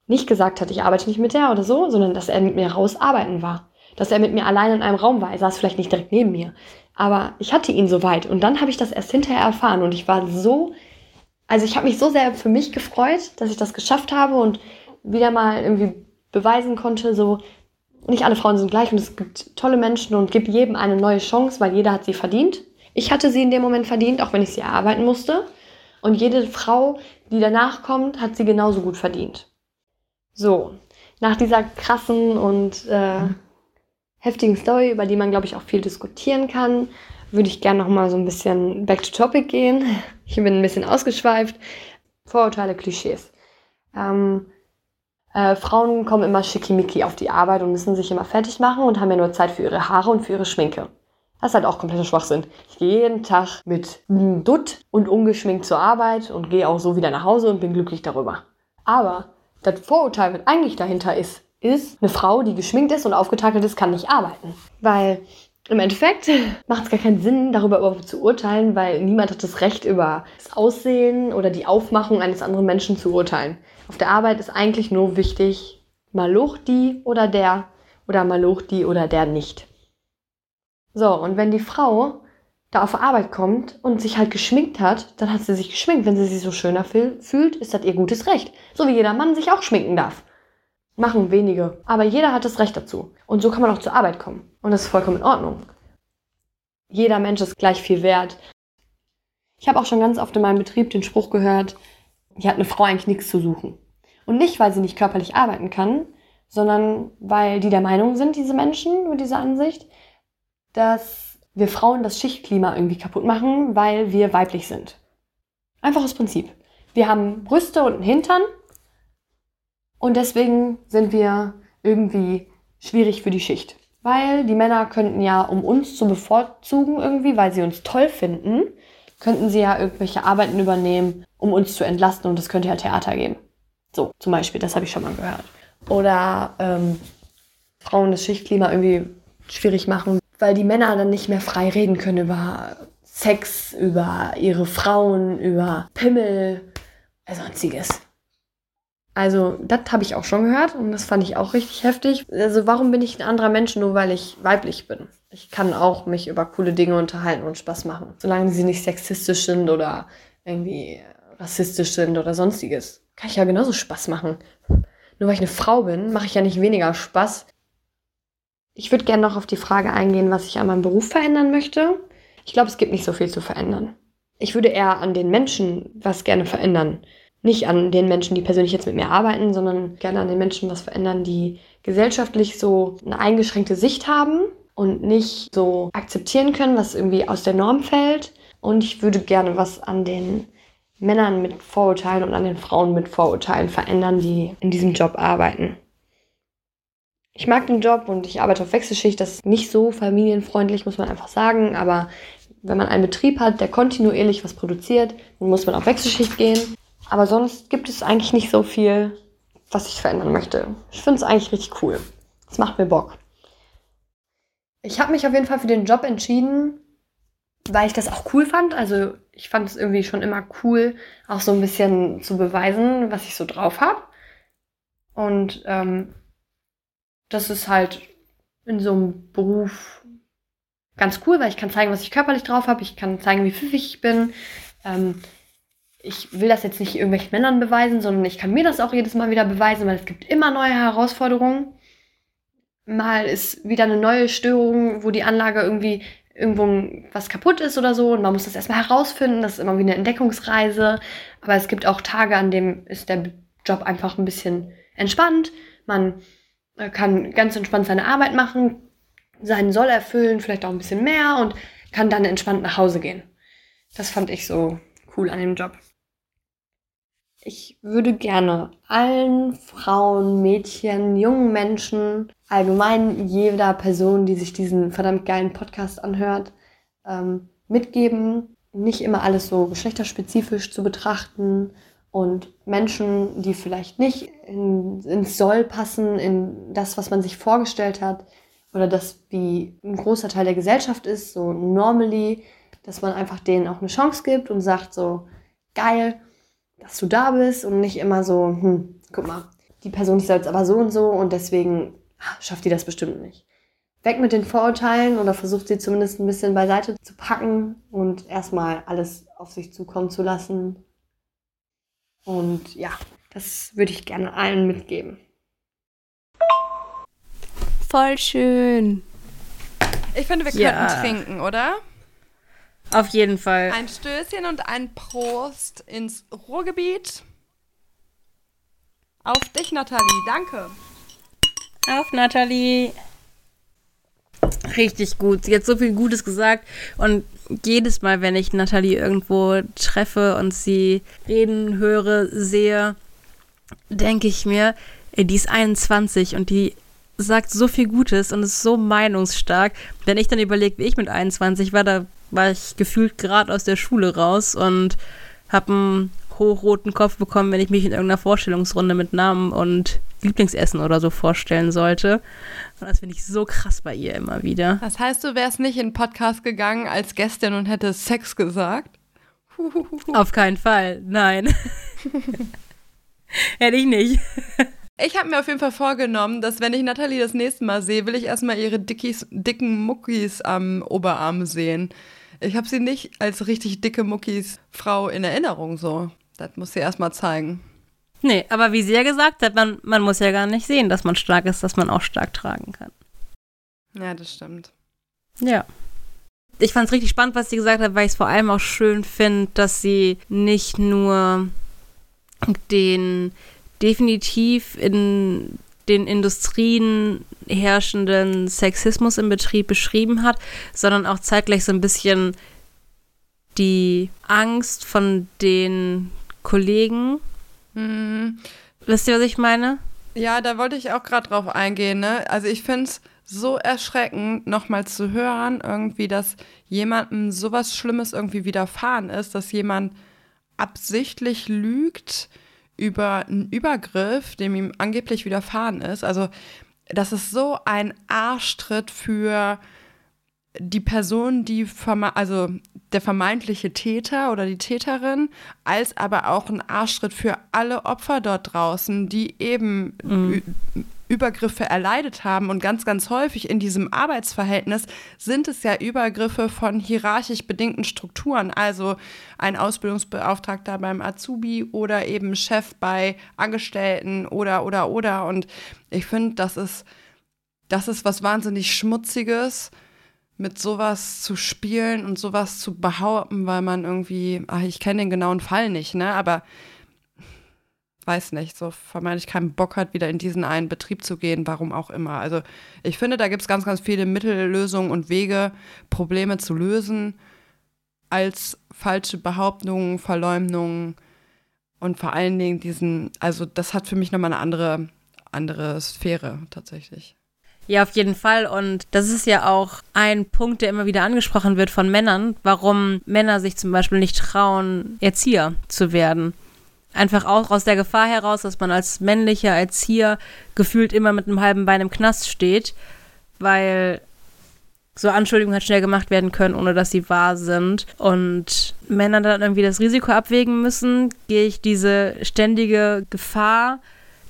nicht gesagt hat, ich arbeite nicht mit der oder so, sondern dass er mit mir rausarbeiten war. Dass er mit mir allein in einem Raum war. Er saß vielleicht nicht direkt neben mir. Aber ich hatte ihn so weit. Und dann habe ich das erst hinterher erfahren. Und ich war so, also ich habe mich so sehr für mich gefreut, dass ich das geschafft habe und wieder mal irgendwie beweisen konnte, so, nicht alle Frauen sind gleich und es gibt tolle Menschen und gibt jedem eine neue Chance, weil jeder hat sie verdient. Ich hatte sie in dem Moment verdient, auch wenn ich sie erarbeiten musste. Und jede Frau, die danach kommt, hat sie genauso gut verdient. So, nach dieser krassen und äh, heftigen Story, über die man, glaube ich, auch viel diskutieren kann, würde ich gerne noch mal so ein bisschen back to topic gehen. Ich bin ein bisschen ausgeschweift. Vorurteile, Klischees. Ähm, äh, Frauen kommen immer schickimicki auf die Arbeit und müssen sich immer fertig machen und haben ja nur Zeit für ihre Haare und für ihre Schminke. Das ist halt auch kompletter Schwachsinn. Ich gehe jeden Tag mit Dutt und ungeschminkt zur Arbeit und gehe auch so wieder nach Hause und bin glücklich darüber. Aber das Vorurteil, was eigentlich dahinter ist, ist, eine Frau, die geschminkt ist und aufgetakelt ist, kann nicht arbeiten. Weil im Endeffekt macht es gar keinen Sinn, darüber überhaupt zu urteilen, weil niemand hat das Recht, über das Aussehen oder die Aufmachung eines anderen Menschen zu urteilen. Auf der Arbeit ist eigentlich nur wichtig, Maloch die oder der oder Maloch die oder der nicht. So, und wenn die Frau da auf Arbeit kommt und sich halt geschminkt hat, dann hat sie sich geschminkt. Wenn sie sich so schöner fühlt, ist das ihr gutes Recht. So wie jeder Mann sich auch schminken darf. Machen wenige. Aber jeder hat das Recht dazu. Und so kann man auch zur Arbeit kommen. Und das ist vollkommen in Ordnung. Jeder Mensch ist gleich viel wert. Ich habe auch schon ganz oft in meinem Betrieb den Spruch gehört, hier hat eine Frau eigentlich nichts zu suchen. Und nicht, weil sie nicht körperlich arbeiten kann, sondern weil die der Meinung sind, diese Menschen mit dieser Ansicht, dass wir Frauen das Schichtklima irgendwie kaputt machen, weil wir weiblich sind. Einfaches Prinzip. Wir haben Brüste und einen Hintern und deswegen sind wir irgendwie schwierig für die Schicht. Weil die Männer könnten ja, um uns zu bevorzugen irgendwie, weil sie uns toll finden, könnten sie ja irgendwelche Arbeiten übernehmen, um uns zu entlasten und es könnte ja Theater geben. So, zum Beispiel, das habe ich schon mal gehört. Oder ähm, Frauen das Schichtklima irgendwie schwierig machen, weil die Männer dann nicht mehr frei reden können über Sex, über ihre Frauen, über Pimmel, sonstiges. Also, das habe ich auch schon gehört und das fand ich auch richtig heftig. Also, warum bin ich ein anderer Mensch, nur weil ich weiblich bin? Ich kann auch mich über coole Dinge unterhalten und Spaß machen. Solange sie nicht sexistisch sind oder irgendwie rassistisch sind oder sonstiges. Kann ich ja genauso Spaß machen. Nur weil ich eine Frau bin, mache ich ja nicht weniger Spaß. Ich würde gerne noch auf die Frage eingehen, was ich an meinem Beruf verändern möchte. Ich glaube, es gibt nicht so viel zu verändern. Ich würde eher an den Menschen was gerne verändern nicht an den Menschen, die persönlich jetzt mit mir arbeiten, sondern gerne an den Menschen was verändern, die gesellschaftlich so eine eingeschränkte Sicht haben und nicht so akzeptieren können, was irgendwie aus der Norm fällt. Und ich würde gerne was an den Männern mit Vorurteilen und an den Frauen mit Vorurteilen verändern, die in diesem Job arbeiten. Ich mag den Job und ich arbeite auf Wechselschicht. Das ist nicht so familienfreundlich, muss man einfach sagen. Aber wenn man einen Betrieb hat, der kontinuierlich was produziert, dann muss man auf Wechselschicht gehen. Aber sonst gibt es eigentlich nicht so viel, was ich verändern möchte. Ich finde es eigentlich richtig cool. Es macht mir Bock. Ich habe mich auf jeden Fall für den Job entschieden, weil ich das auch cool fand. Also ich fand es irgendwie schon immer cool, auch so ein bisschen zu beweisen, was ich so drauf habe. Und ähm, das ist halt in so einem Beruf ganz cool, weil ich kann zeigen, was ich körperlich drauf habe. Ich kann zeigen, wie pfiffig ich bin. Ähm, ich will das jetzt nicht irgendwelchen Männern beweisen, sondern ich kann mir das auch jedes Mal wieder beweisen, weil es gibt immer neue Herausforderungen. Mal ist wieder eine neue Störung, wo die Anlage irgendwie irgendwo was kaputt ist oder so und man muss das erstmal herausfinden. Das ist immer wie eine Entdeckungsreise. Aber es gibt auch Tage, an denen ist der Job einfach ein bisschen entspannt. Man äh, kann ganz entspannt seine Arbeit machen, seinen Soll erfüllen, vielleicht auch ein bisschen mehr und kann dann entspannt nach Hause gehen. Das fand ich so cool an dem Job. Ich würde gerne allen Frauen, Mädchen, jungen Menschen, allgemein jeder Person, die sich diesen verdammt geilen Podcast anhört, ähm, mitgeben, nicht immer alles so geschlechterspezifisch zu betrachten und Menschen, die vielleicht nicht in, ins Soll passen, in das, was man sich vorgestellt hat, oder das, wie ein großer Teil der Gesellschaft ist, so normally, dass man einfach denen auch eine Chance gibt und sagt so, geil, dass du da bist und nicht immer so, hm, guck mal, die Person ist jetzt aber so und so und deswegen schafft die das bestimmt nicht. Weg mit den Vorurteilen oder versucht sie zumindest ein bisschen beiseite zu packen und erstmal alles auf sich zukommen zu lassen. Und ja, das würde ich gerne allen mitgeben. Voll schön. Ich finde, wir Ja. könnten trinken, oder? Auf jeden Fall. Ein Stößchen und ein Prost ins Ruhrgebiet. Auf dich, Nathalie. Danke. Auf, Nathalie. Richtig gut. Sie hat so viel Gutes gesagt. Und jedes Mal, wenn ich Nathalie irgendwo treffe und sie reden höre, sehe, denke ich mir, ey, die ist 21 und die sagt so viel Gutes und ist so meinungsstark. Wenn ich dann überlege, wie ich mit 21 war, da war ich gefühlt gerade aus der Schule raus und habe einen hochroten Kopf bekommen, wenn ich mich in irgendeiner Vorstellungsrunde mit Namen und Lieblingsessen oder so vorstellen sollte. Und das finde ich so krass bei ihr immer wieder. Das heißt, du wärst nicht in den Podcast gegangen als Gästin und hättest Sex gesagt? Auf keinen Fall, nein. Hätte ich nicht. Ich habe mir auf jeden Fall vorgenommen, dass wenn ich Nathalie das nächste Mal sehe, will ich erstmal ihre Dickies, dicken Muckis am Oberarm sehen. Ich habe sie nicht als richtig dicke Muckis Frau in Erinnerung so. Das muss sie erstmal zeigen. Nee, aber wie sie ja gesagt hat, man, man muss ja gar nicht sehen, dass man stark ist, dass man auch stark tragen kann. Ja, das stimmt. Ja. Ich fand es richtig spannend, was sie gesagt hat, weil ich es vor allem auch schön finde, dass sie nicht nur den definitiv in den Industrien herrschenden Sexismus im Betrieb beschrieben hat, sondern auch zeitgleich so ein bisschen die Angst von den Kollegen. Mhm. Wisst ihr, was ich meine? Ja, da wollte ich auch gerade drauf eingehen. Ne? Also ich finde es so erschreckend, nochmal zu hören, irgendwie, dass jemandem sowas Schlimmes irgendwie widerfahren ist, dass jemand absichtlich lügt über einen Übergriff, dem ihm angeblich widerfahren ist. Also das ist so ein Arschtritt für die Person, die also der vermeintliche Täter oder die Täterin, als aber auch ein Arschtritt für alle Opfer dort draußen, die eben mhm. Übergriffe erleidet haben. Und ganz, ganz häufig in diesem Arbeitsverhältnis sind es ja Übergriffe von hierarchisch bedingten Strukturen. Also ein Ausbildungsbeauftragter beim Azubi oder eben Chef bei Angestellten oder, oder, oder. Und ich finde, das ist, das ist was wahnsinnig Schmutziges mit sowas zu spielen und sowas zu behaupten, weil man irgendwie, ach, ich kenne den genauen Fall nicht, ne? Aber weiß nicht, so vermeintlich keinen Bock hat, wieder in diesen einen Betrieb zu gehen, warum auch immer. Also ich finde, da gibt es ganz, ganz viele Mittellösungen und Wege, Probleme zu lösen, als falsche Behauptungen, Verleumdungen und vor allen Dingen diesen, also das hat für mich nochmal eine andere, andere Sphäre tatsächlich. Ja, auf jeden Fall. Und das ist ja auch ein Punkt, der immer wieder angesprochen wird von Männern, warum Männer sich zum Beispiel nicht trauen, Erzieher zu werden. Einfach auch aus der Gefahr heraus, dass man als männlicher Erzieher gefühlt immer mit einem halben Bein im Knast steht, weil so Anschuldigungen halt schnell gemacht werden können, ohne dass sie wahr sind. Und Männer dann irgendwie das Risiko abwägen müssen, gehe ich diese ständige Gefahr,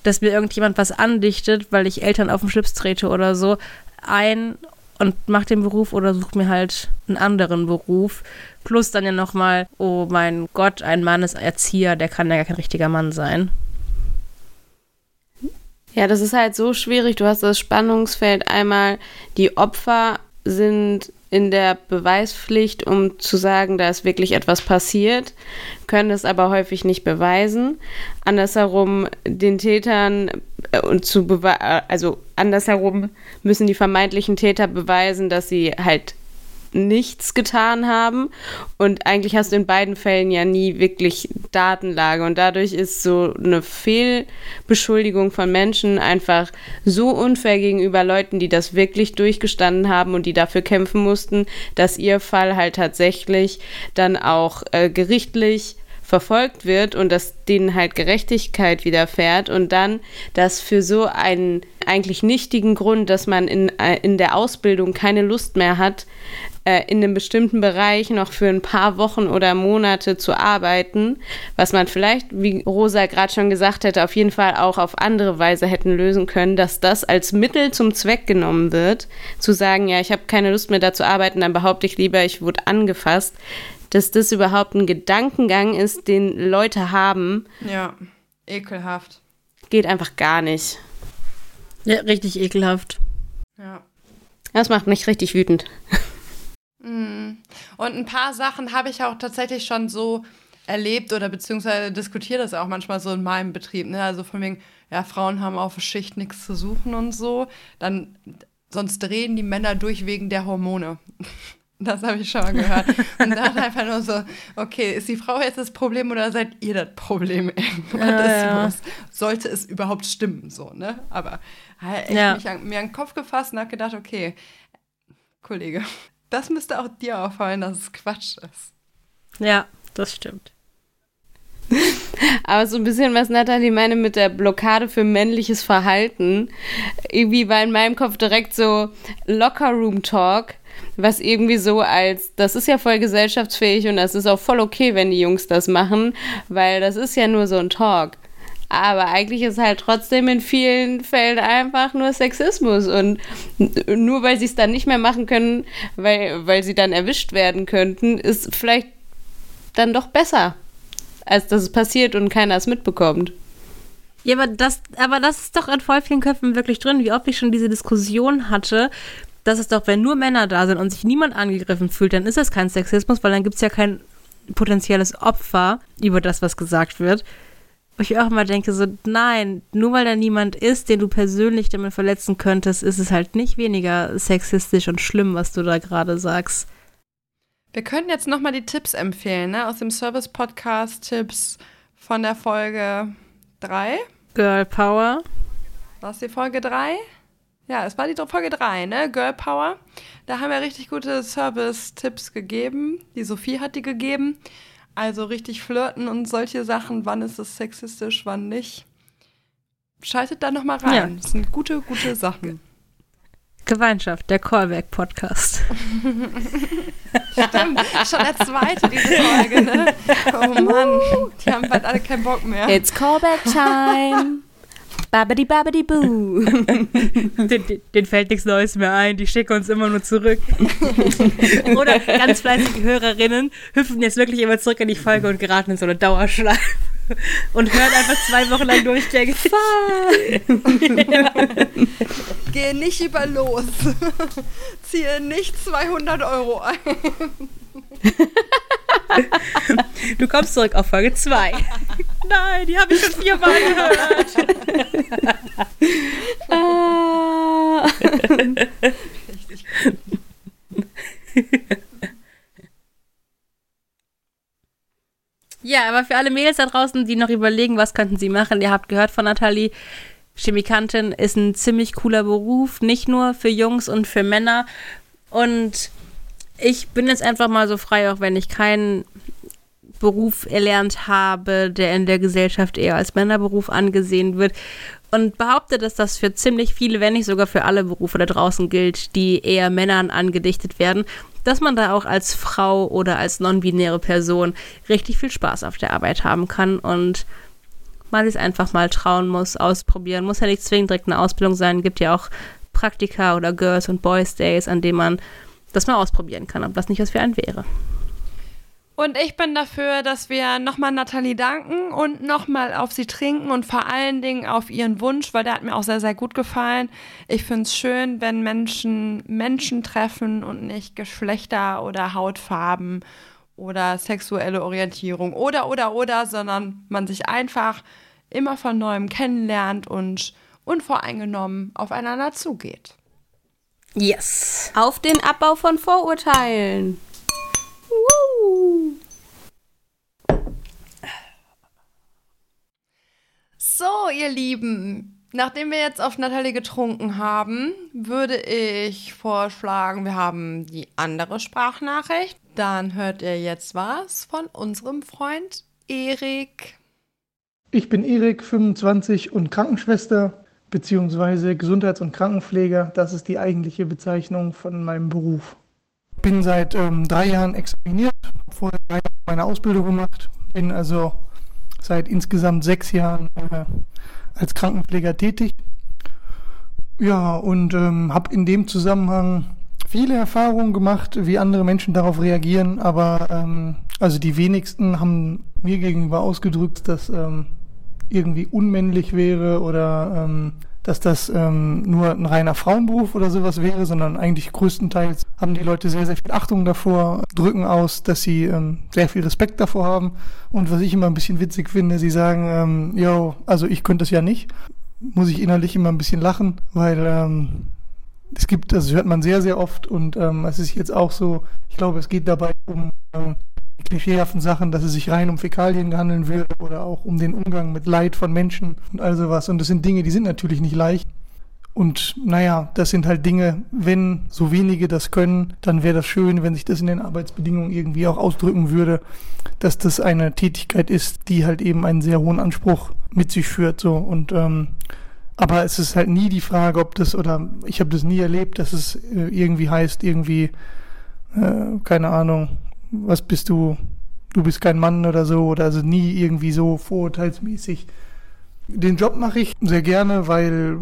dass mir irgendjemand was andichtet, weil ich Eltern auf den Schlips trete oder so, ein und mache den Beruf oder suche mir halt einen anderen Beruf. Plus dann ja nochmal, oh mein Gott, ein Mann ist Erzieher, der kann ja gar kein richtiger Mann sein. Ja, das ist halt so schwierig. Du hast das Spannungsfeld einmal, die Opfer sind in der Beweispflicht, um zu sagen, da ist wirklich etwas passiert, können es aber häufig nicht beweisen. Andersherum den Tätern äh, und zu also andersherum müssen die vermeintlichen Täter beweisen, dass sie halt nichts getan haben. Und eigentlich hast du in beiden Fällen ja nie wirklich Datenlage. Und dadurch ist so eine Fehlbeschuldigung von Menschen einfach so unfair gegenüber Leuten, die das wirklich durchgestanden haben und die dafür kämpfen mussten, dass ihr Fall halt tatsächlich dann auch äh, gerichtlich verfolgt wird und dass denen halt Gerechtigkeit widerfährt und dann, dass für so einen eigentlich nichtigen Grund, dass man in, äh, in der Ausbildung keine Lust mehr hat, äh, in einem bestimmten Bereich noch für ein paar Wochen oder Monate zu arbeiten, was man vielleicht, wie Rosa gerade schon gesagt hätte, auf jeden Fall auch auf andere Weise hätten lösen können, dass das als Mittel zum Zweck genommen wird, zu sagen, ja, ich habe keine Lust mehr da zu arbeiten, dann behaupte ich lieber, ich wurde angefasst, dass das überhaupt ein Gedankengang ist, den Leute haben. Ja, ekelhaft. Geht einfach gar nicht. Ja, richtig ekelhaft. Ja. Das macht mich richtig wütend. Mhm. Und ein paar Sachen habe ich auch tatsächlich schon so erlebt oder beziehungsweise diskutiere das auch manchmal so in meinem Betrieb. Ne? Also von wegen, ja, Frauen haben auf der Schicht nichts zu suchen und so. Dann, sonst drehen die Männer durch wegen der Hormone. Das habe ich schon mal gehört. Und dann einfach nur so, okay, ist die Frau jetzt das Problem oder seid ihr das Problem ja, ja. Sollte es überhaupt stimmen, so, ne? Aber halt echt ja. mich an, mir an den Kopf gefasst und habe gedacht, okay, Kollege, das müsste auch dir auffallen, dass es Quatsch ist. Ja, das stimmt. Aber so ein bisschen, was Nathalie meine mit der Blockade für männliches Verhalten. Irgendwie war in meinem Kopf direkt so Locker-Room-Talk, was irgendwie so als, das ist ja voll gesellschaftsfähig und das ist auch voll okay, wenn die Jungs das machen, weil das ist ja nur so ein Talk. Aber eigentlich ist halt trotzdem in vielen Fällen einfach nur Sexismus. Und nur weil sie es dann nicht mehr machen können, weil, weil sie dann erwischt werden könnten, ist vielleicht dann doch besser, als dass es passiert und keiner es mitbekommt. Ja, aber das, aber das ist doch in voll vielen Köpfen wirklich drin, wie oft ich schon diese Diskussion hatte, dass es doch, wenn nur Männer da sind und sich niemand angegriffen fühlt, dann ist das kein Sexismus, weil dann gibt es ja kein potenzielles Opfer über das, was gesagt wird. Wo ich auch immer denke, so, nein, nur weil da niemand ist, den du persönlich damit verletzen könntest, ist es halt nicht weniger sexistisch und schlimm, was du da gerade sagst. Wir könnten jetzt nochmal die Tipps empfehlen, ne? Aus dem Service-Podcast Tipps von der Folge 3. Girl Power. War es die Folge 3? Ja, es war die Folge 3, ne? Girl Power. Da haben wir richtig gute Service-Tipps gegeben. Die Sophie hat die gegeben. Also richtig flirten und solche Sachen, wann ist es sexistisch, wann nicht. Schaltet da nochmal rein. Ja. Das sind gute, gute Sachen. Gemeinschaft, der Callback-Podcast. Stimmt, schon der zweite, diese Folge, ne? Oh Mann, die haben bald alle keinen Bock mehr. It's Callback-Time. Babidi babidi boo. Den, den, fällt nichts Neues mehr ein, die schicken uns immer nur zurück. Oder ganz fleißige Hörerinnen hüpfen jetzt wirklich immer zurück in die Folge und geraten in so eine Dauerschleife und hören einfach zwei Wochen lang durchgängig. ja. Gehe nicht über los. Ziehe nicht 200 Euro ein. Du kommst zurück auf Folge 2. Nein, die habe ich schon viermal gehört. Ja, aber für alle Mädels da draußen, die noch überlegen, was könnten sie machen, ihr habt gehört von Nathalie, Chemikantin ist ein ziemlich cooler Beruf, nicht nur für Jungs und für Männer. Und ich bin jetzt einfach mal so frei, auch wenn ich keinen Beruf erlernt habe, der in der Gesellschaft eher als Männerberuf angesehen wird. Und behaupte, dass das für ziemlich viele, wenn nicht sogar für alle Berufe da draußen gilt, die eher Männern angedichtet werden, dass man da auch als Frau oder als non-binäre Person richtig viel Spaß auf der Arbeit haben kann und man sich einfach mal trauen muss, ausprobieren. Muss ja nicht zwingend direkt eine Ausbildung sein, gibt ja auch Praktika oder Girls und Boys Days, an denen man das mal ausprobieren kann, ob das nicht was für einen wäre. Und ich bin dafür, dass wir nochmal Nathalie danken und nochmal auf sie trinken und vor allen Dingen auf ihren Wunsch, weil der hat mir auch sehr, sehr gut gefallen. Ich finde es schön, wenn Menschen Menschen treffen und nicht Geschlechter oder Hautfarben oder sexuelle Orientierung oder, oder, oder, sondern man sich einfach immer von neuem kennenlernt und unvoreingenommen aufeinander zugeht. Yes. Auf den Abbau von Vorurteilen. Woo. So, ihr Lieben, nachdem wir jetzt auf Natalie getrunken haben, würde ich vorschlagen, wir haben die andere Sprachnachricht. Dann hört ihr jetzt was von unserem Freund Erik. Ich bin Erik, 25 und Krankenschwester bzw. Gesundheits- und Krankenpfleger. Das ist die eigentliche Bezeichnung von meinem Beruf bin seit ähm, drei Jahren examiniert, habe vorher drei Jahre meine Ausbildung gemacht, bin also seit insgesamt sechs Jahren äh, als Krankenpfleger tätig. Ja, und ähm, habe in dem Zusammenhang viele Erfahrungen gemacht, wie andere Menschen darauf reagieren, aber ähm, also die wenigsten haben mir gegenüber ausgedrückt, dass ähm, irgendwie unmännlich wäre oder ähm, dass das ähm, nur ein reiner Frauenberuf oder sowas wäre, sondern eigentlich größtenteils haben die Leute sehr, sehr viel Achtung davor, drücken aus, dass sie ähm, sehr viel Respekt davor haben. Und was ich immer ein bisschen witzig finde, sie sagen, ähm, yo, also ich könnte das ja nicht, muss ich innerlich immer ein bisschen lachen, weil ähm, es gibt, das hört man sehr, sehr oft und ähm, es ist jetzt auch so, ich glaube, es geht dabei um ähm, klischeehaften Sachen, dass es sich rein um Fäkalien handeln will oder auch um den Umgang mit Leid von Menschen und all sowas. Und das sind Dinge, die sind natürlich nicht leicht. Und naja, das sind halt Dinge, wenn so wenige das können, dann wäre das schön, wenn sich das in den Arbeitsbedingungen irgendwie auch ausdrücken würde, dass das eine Tätigkeit ist, die halt eben einen sehr hohen Anspruch mit sich führt. So und ähm, aber es ist halt nie die Frage, ob das oder ich habe das nie erlebt, dass es äh, irgendwie heißt, irgendwie äh, keine Ahnung, was bist du, du bist kein Mann oder so, oder also nie irgendwie so vorurteilsmäßig. Den Job mache ich sehr gerne, weil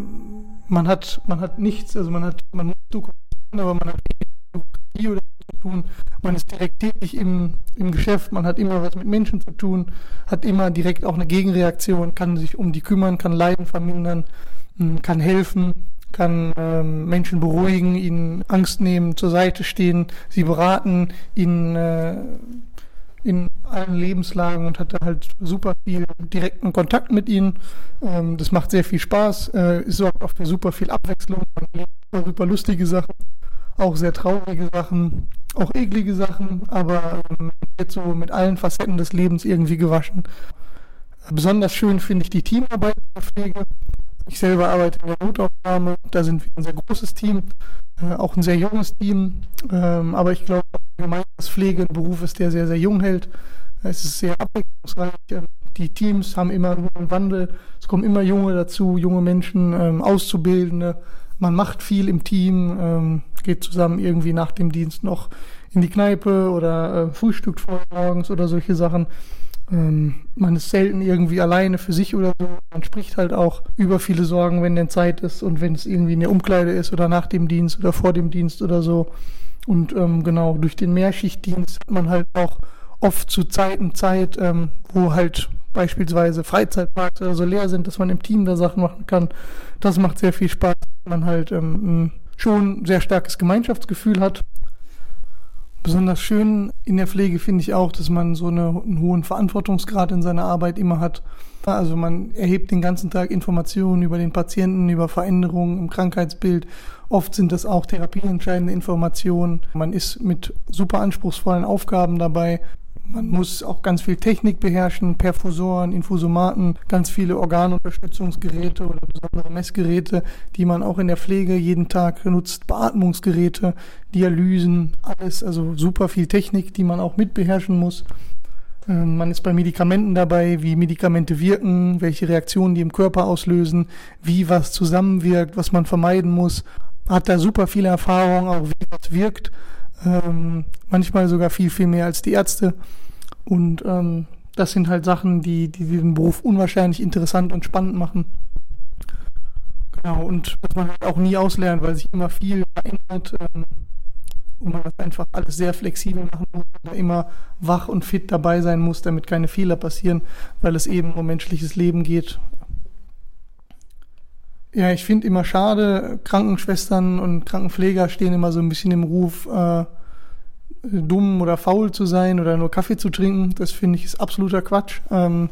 man hat, man hat nichts, also man hat, man muss dokumentieren, aber man hat wenig oder zu tun. Man ist direkt tätig im, im Geschäft, man hat immer was mit Menschen zu tun, hat immer direkt auch eine Gegenreaktion, kann sich um die kümmern, kann Leiden vermindern, hm, kann helfen kann ähm, Menschen beruhigen, ihnen Angst nehmen, zur Seite stehen, sie beraten, ihnen äh, in allen Lebenslagen und hatte halt super viel direkten Kontakt mit ihnen. Ähm, das macht sehr viel Spaß, äh, sorgt auch für super viel Abwechslung, super lustige Sachen, auch sehr traurige Sachen, auch eklige Sachen, aber ähm, jetzt so mit allen Facetten des Lebens irgendwie gewaschen. Besonders schön finde ich die Teamarbeit in der Pflege. Ich selber arbeite in der Notaufnahme, da sind wir ein sehr großes Team, äh, auch ein sehr junges Team, ähm, aber ich glaube allgemein, dass Pflege ein Beruf ist, der sehr, sehr jung hält. Es ist sehr abwechslungsreich. Ähm, die Teams haben immer einen Wandel, es kommen immer Junge dazu, junge Menschen, ähm, Auszubildende. Man macht viel im Team, ähm, geht zusammen irgendwie nach dem Dienst noch in die Kneipe oder äh, frühstückt vor morgens oder solche Sachen. Ähm, man ist selten irgendwie alleine für sich oder so. Man spricht halt auch über viele Sorgen, wenn denn Zeit ist und wenn es irgendwie in der Umkleide ist oder nach dem Dienst oder vor dem Dienst oder so. Und ähm, genau, durch den Mehrschichtdienst hat man halt auch oft zu Zeiten Zeit, ähm, wo halt beispielsweise Freizeitparks oder so leer sind, dass man im Team da Sachen machen kann. Das macht sehr viel Spaß, man halt ähm, schon sehr starkes Gemeinschaftsgefühl hat Besonders schön in der Pflege finde ich auch, dass man so eine, einen hohen Verantwortungsgrad in seiner Arbeit immer hat. Also man erhebt den ganzen Tag Informationen über den Patienten, über Veränderungen im Krankheitsbild. Oft sind das auch therapieentscheidende Informationen. Man ist mit super anspruchsvollen Aufgaben dabei. Man muss auch ganz viel Technik beherrschen, Perfusoren, Infusomaten, ganz viele Organunterstützungsgeräte oder besondere Messgeräte, die man auch in der Pflege jeden Tag nutzt, Beatmungsgeräte, Dialysen, alles, also super viel Technik, die man auch mit beherrschen muss. Ähm, man ist bei Medikamenten dabei, wie Medikamente wirken, welche Reaktionen die im Körper auslösen, wie was zusammenwirkt, was man vermeiden muss. Hat da super viele Erfahrungen, auch wie was wirkt ähm, manchmal sogar viel, viel mehr als die Ärzte. Und ähm, das sind halt Sachen, die, die den Beruf unwahrscheinlich interessant und spannend machen. Genau, und was man halt auch nie auslernt, weil sich immer viel verändert ähm, und man das einfach alles sehr flexibel machen muss, da immer wach und fit dabei sein muss, damit keine Fehler passieren, weil es eben um menschliches Leben geht. Ja, ich finde immer schade, Krankenschwestern und Krankenpfleger stehen immer so ein bisschen im Ruf, äh, dumm oder faul zu sein oder nur Kaffee zu trinken. Das finde ich ist absoluter Quatsch. Ähm,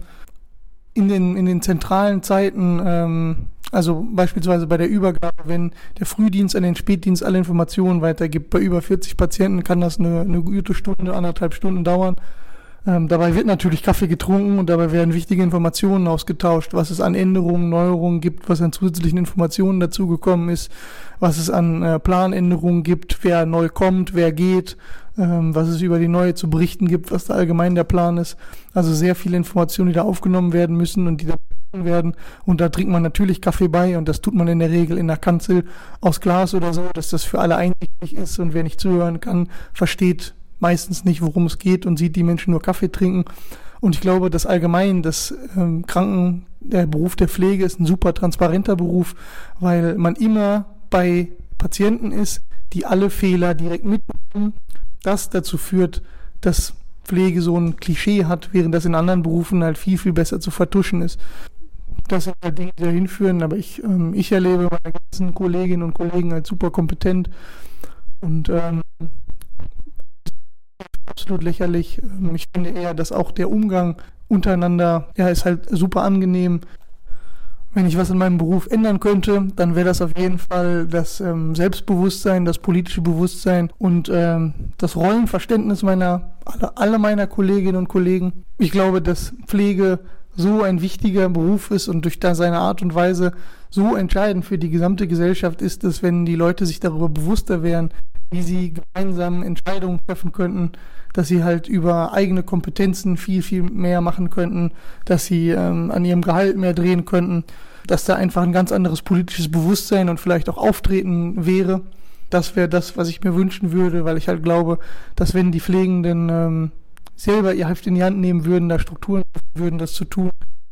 in, den, in den zentralen Zeiten, ähm, also beispielsweise bei der Übergabe, wenn der Frühdienst an den Spätdienst alle Informationen weitergibt, bei über 40 Patienten kann das eine, eine gute Stunde, anderthalb Stunden dauern. Ähm, dabei wird natürlich Kaffee getrunken und dabei werden wichtige Informationen ausgetauscht, was es an Änderungen, Neuerungen gibt, was an zusätzlichen Informationen dazugekommen ist, was es an äh, Planänderungen gibt, wer neu kommt, wer geht, ähm, was es über die neue zu berichten gibt, was da allgemein der Plan ist. Also sehr viele Informationen, die da aufgenommen werden müssen und die da werden. Und da trinkt man natürlich Kaffee bei und das tut man in der Regel in der Kanzel aus Glas oder so, dass das für alle einsichtig ist und wer nicht zuhören kann, versteht meistens nicht, worum es geht und sieht die Menschen nur Kaffee trinken. Und ich glaube, dass allgemein das ähm, Kranken, der Beruf der Pflege ist ein super transparenter Beruf, weil man immer bei Patienten ist, die alle Fehler direkt mitbekommen. Das dazu führt, dass Pflege so ein Klischee hat, während das in anderen Berufen halt viel, viel besser zu vertuschen ist. das sind halt Dinge, die dahin führen, aber ich, ähm, ich erlebe meine ganzen Kolleginnen und Kollegen als super kompetent und ähm, absolut lächerlich. Ähm, ich finde eher, dass auch der Umgang untereinander, ja, ist halt super angenehm. Wenn ich was in meinem Beruf ändern könnte, dann wäre das auf jeden Fall das ähm, Selbstbewusstsein, das politische Bewusstsein und ähm, das Rollenverständnis meiner, aller, aller meiner Kolleginnen und Kollegen. Ich glaube, dass Pflege so ein wichtiger Beruf ist und durch seine Art und Weise so entscheidend für die gesamte Gesellschaft ist, dass wenn die Leute sich darüber bewusster wären, wie sie gemeinsam Entscheidungen treffen könnten, dass sie halt über eigene Kompetenzen viel, viel mehr machen könnten, dass sie ähm, an ihrem Gehalt mehr drehen könnten, dass da einfach ein ganz anderes politisches Bewusstsein und vielleicht auch Auftreten wäre. Das wäre das, was ich mir wünschen würde, weil ich halt glaube, dass wenn die Pflegenden ähm, selber ihr Heft in die Hand nehmen würden, da Strukturen würden, das zu tun,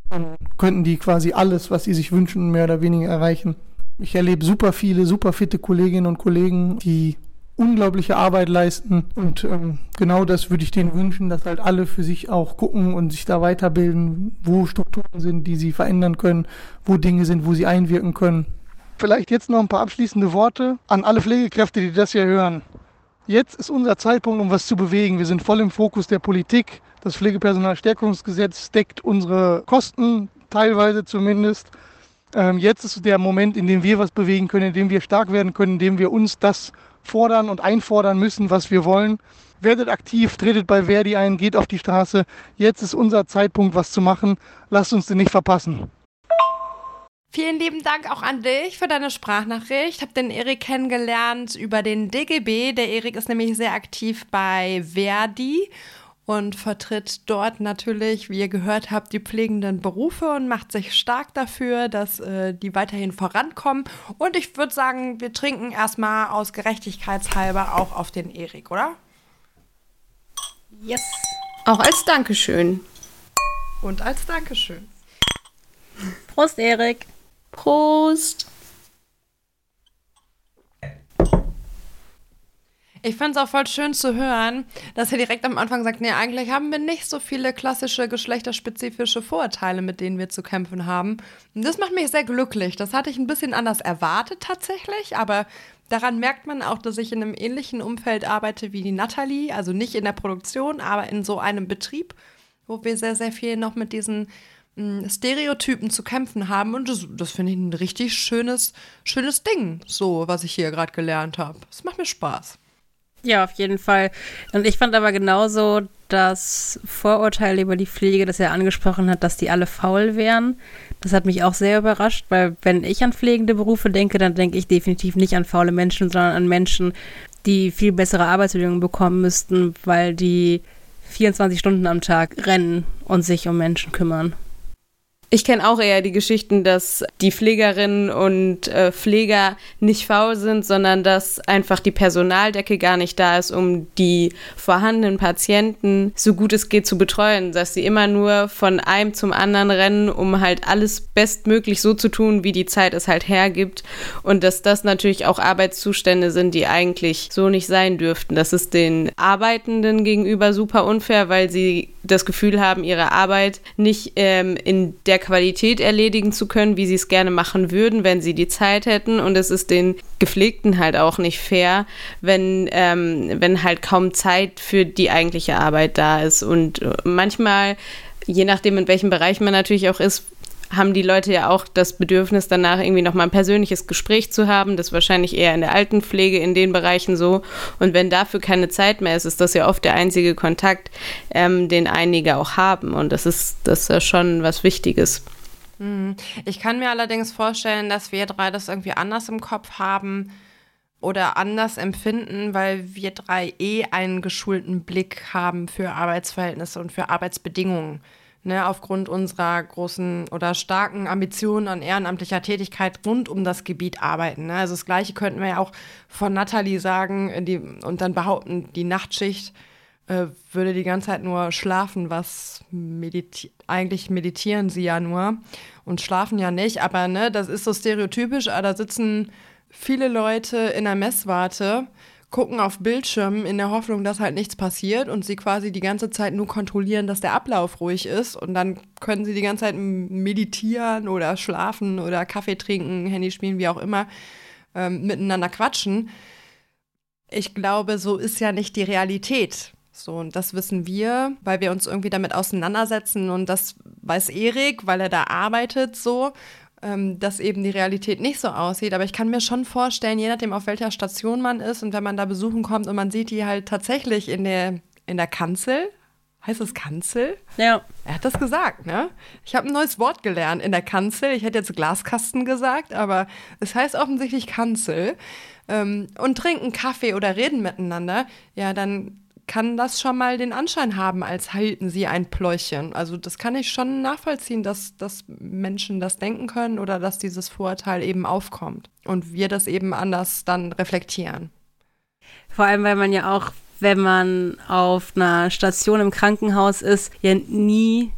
dann könnten die quasi alles, was sie sich wünschen, mehr oder weniger erreichen. Ich erlebe super viele, super fitte Kolleginnen und Kollegen, die unglaubliche Arbeit leisten. Und ähm, genau das würde ich denen wünschen, dass halt alle für sich auch gucken und sich da weiterbilden, wo Strukturen sind, die sie verändern können, wo Dinge sind, wo sie einwirken können. Vielleicht jetzt noch ein paar abschließende Worte an alle Pflegekräfte, die das hier hören. Jetzt ist unser Zeitpunkt, um was zu bewegen. Wir sind voll im Fokus der Politik. Das Pflegepersonalstärkungsgesetz deckt unsere Kosten, teilweise zumindest. Ähm, jetzt ist der Moment, in dem wir was bewegen können, in dem wir stark werden können, in dem wir uns das fordern und einfordern müssen, was wir wollen. Werdet aktiv, tretet bei Verdi ein, geht auf die Straße. Jetzt ist unser Zeitpunkt, was zu machen. Lasst uns den nicht verpassen. Vielen lieben Dank auch an dich für deine Sprachnachricht. Ich habe den Erik kennengelernt über den DGB. Der Erik ist nämlich sehr aktiv bei Verdi und vertritt dort natürlich, wie ihr gehört habt, die pflegenden Berufe und macht sich stark dafür, dass äh, die weiterhin vorankommen. Und ich würde sagen, wir trinken erstmal aus Gerechtigkeitshalber auch auf den Erik, oder? Yes. Auch als Dankeschön. Und als Dankeschön. Prost, Erik. Prost. Ich finde es auch voll schön zu hören, dass er direkt am Anfang sagt, nee, eigentlich haben wir nicht so viele klassische geschlechterspezifische Vorurteile, mit denen wir zu kämpfen haben. Und das macht mich sehr glücklich. Das hatte ich ein bisschen anders erwartet tatsächlich, aber daran merkt man auch, dass ich in einem ähnlichen Umfeld arbeite wie die Natalie, also nicht in der Produktion, aber in so einem Betrieb, wo wir sehr, sehr viel noch mit diesen hm, Stereotypen zu kämpfen haben. Und das, das finde ich ein richtig schönes, schönes Ding, so was ich hier gerade gelernt habe. Es macht mir Spaß. Ja, auf jeden Fall. Und ich fand aber genauso das Vorurteil über die Pflege, das er angesprochen hat, dass die alle faul wären. Das hat mich auch sehr überrascht, weil wenn ich an pflegende Berufe denke, dann denke ich definitiv nicht an faule Menschen, sondern an Menschen, die viel bessere Arbeitsbedingungen bekommen müssten, weil die 24 Stunden am Tag rennen und sich um Menschen kümmern. Ich kenne auch eher die Geschichten, dass die Pflegerinnen und äh, Pfleger nicht faul sind, sondern dass einfach die Personaldecke gar nicht da ist, um die vorhandenen Patienten so gut es geht zu betreuen, dass sie immer nur von einem zum anderen rennen, um halt alles bestmöglich so zu tun, wie die Zeit es halt hergibt und dass das natürlich auch Arbeitszustände sind, die eigentlich so nicht sein dürften. Das ist den Arbeitenden gegenüber super unfair, weil sie das Gefühl haben, ihre Arbeit nicht ähm, in der Qualität erledigen zu können, wie sie es gerne machen würden, wenn sie die Zeit hätten. Und es ist den Gepflegten halt auch nicht fair, wenn, ähm, wenn halt kaum Zeit für die eigentliche Arbeit da ist. Und äh, manchmal, je nachdem, in welchem Bereich man natürlich auch ist, haben die Leute ja auch das Bedürfnis danach irgendwie nochmal ein persönliches Gespräch zu haben. Das ist wahrscheinlich eher in der Altenpflege in den Bereichen so. Und wenn dafür keine Zeit mehr ist, ist das ja oft der einzige Kontakt, ähm, den einige auch haben. Und das ist, das ist ja schon was Wichtiges. Mhm. Ich kann mir allerdings vorstellen, dass wir drei das irgendwie anders im Kopf haben oder anders empfinden, weil wir drei eh einen geschulten Blick haben für Arbeitsverhältnisse und für Arbeitsbedingungen ne, aufgrund unserer großen oder starken Ambitionen an ehrenamtlicher Tätigkeit rund um das Gebiet arbeiten. Ne? Also das Gleiche könnten wir ja auch von Nathalie sagen die, und dann behaupten, die Nachtschicht äh, würde die ganze Zeit nur schlafen, was mediti eigentlich meditieren sie ja nur und schlafen ja nicht, aber ne, das ist so stereotypisch, ah, da sitzen viele Leute in der Messwarte gucken auf Bildschirmen in der Hoffnung, dass halt nichts passiert und sie quasi die ganze Zeit nur kontrollieren, dass der Ablauf ruhig ist und dann können sie die ganze Zeit meditieren oder schlafen oder Kaffee trinken, Handy spielen, wie auch immer, ähm, miteinander quatschen. Ich glaube, so ist ja nicht die Realität. So, und das wissen wir, weil wir uns irgendwie damit auseinandersetzen und das weiß Erik, weil er da arbeitet so ähm, dass eben die Realität nicht so aussieht. Aber ich kann mir schon vorstellen, je nachdem, auf welcher Station man ist und wenn man da besuchen kommt und man sieht die halt tatsächlich in der, in der Kanzel. Heißt es Kanzel? Ja. Er hat das gesagt, ne? Ich habe ein neues Wort gelernt in der Kanzel. Ich hätte jetzt Glaskasten gesagt, aber es heißt offensichtlich Kanzel. Ähm, und trinken Kaffee oder reden miteinander, ja, dann kann das schon mal den Anschein haben, als halten sie ein Pläuchchen. Also das kann ich schon nachvollziehen, dass, dass Menschen das denken können oder dass dieses Vorurteil eben aufkommt und wir das eben anders dann reflektieren. Vor allem, weil man ja auch, wenn man auf einer Station im Krankenhaus ist, ja nie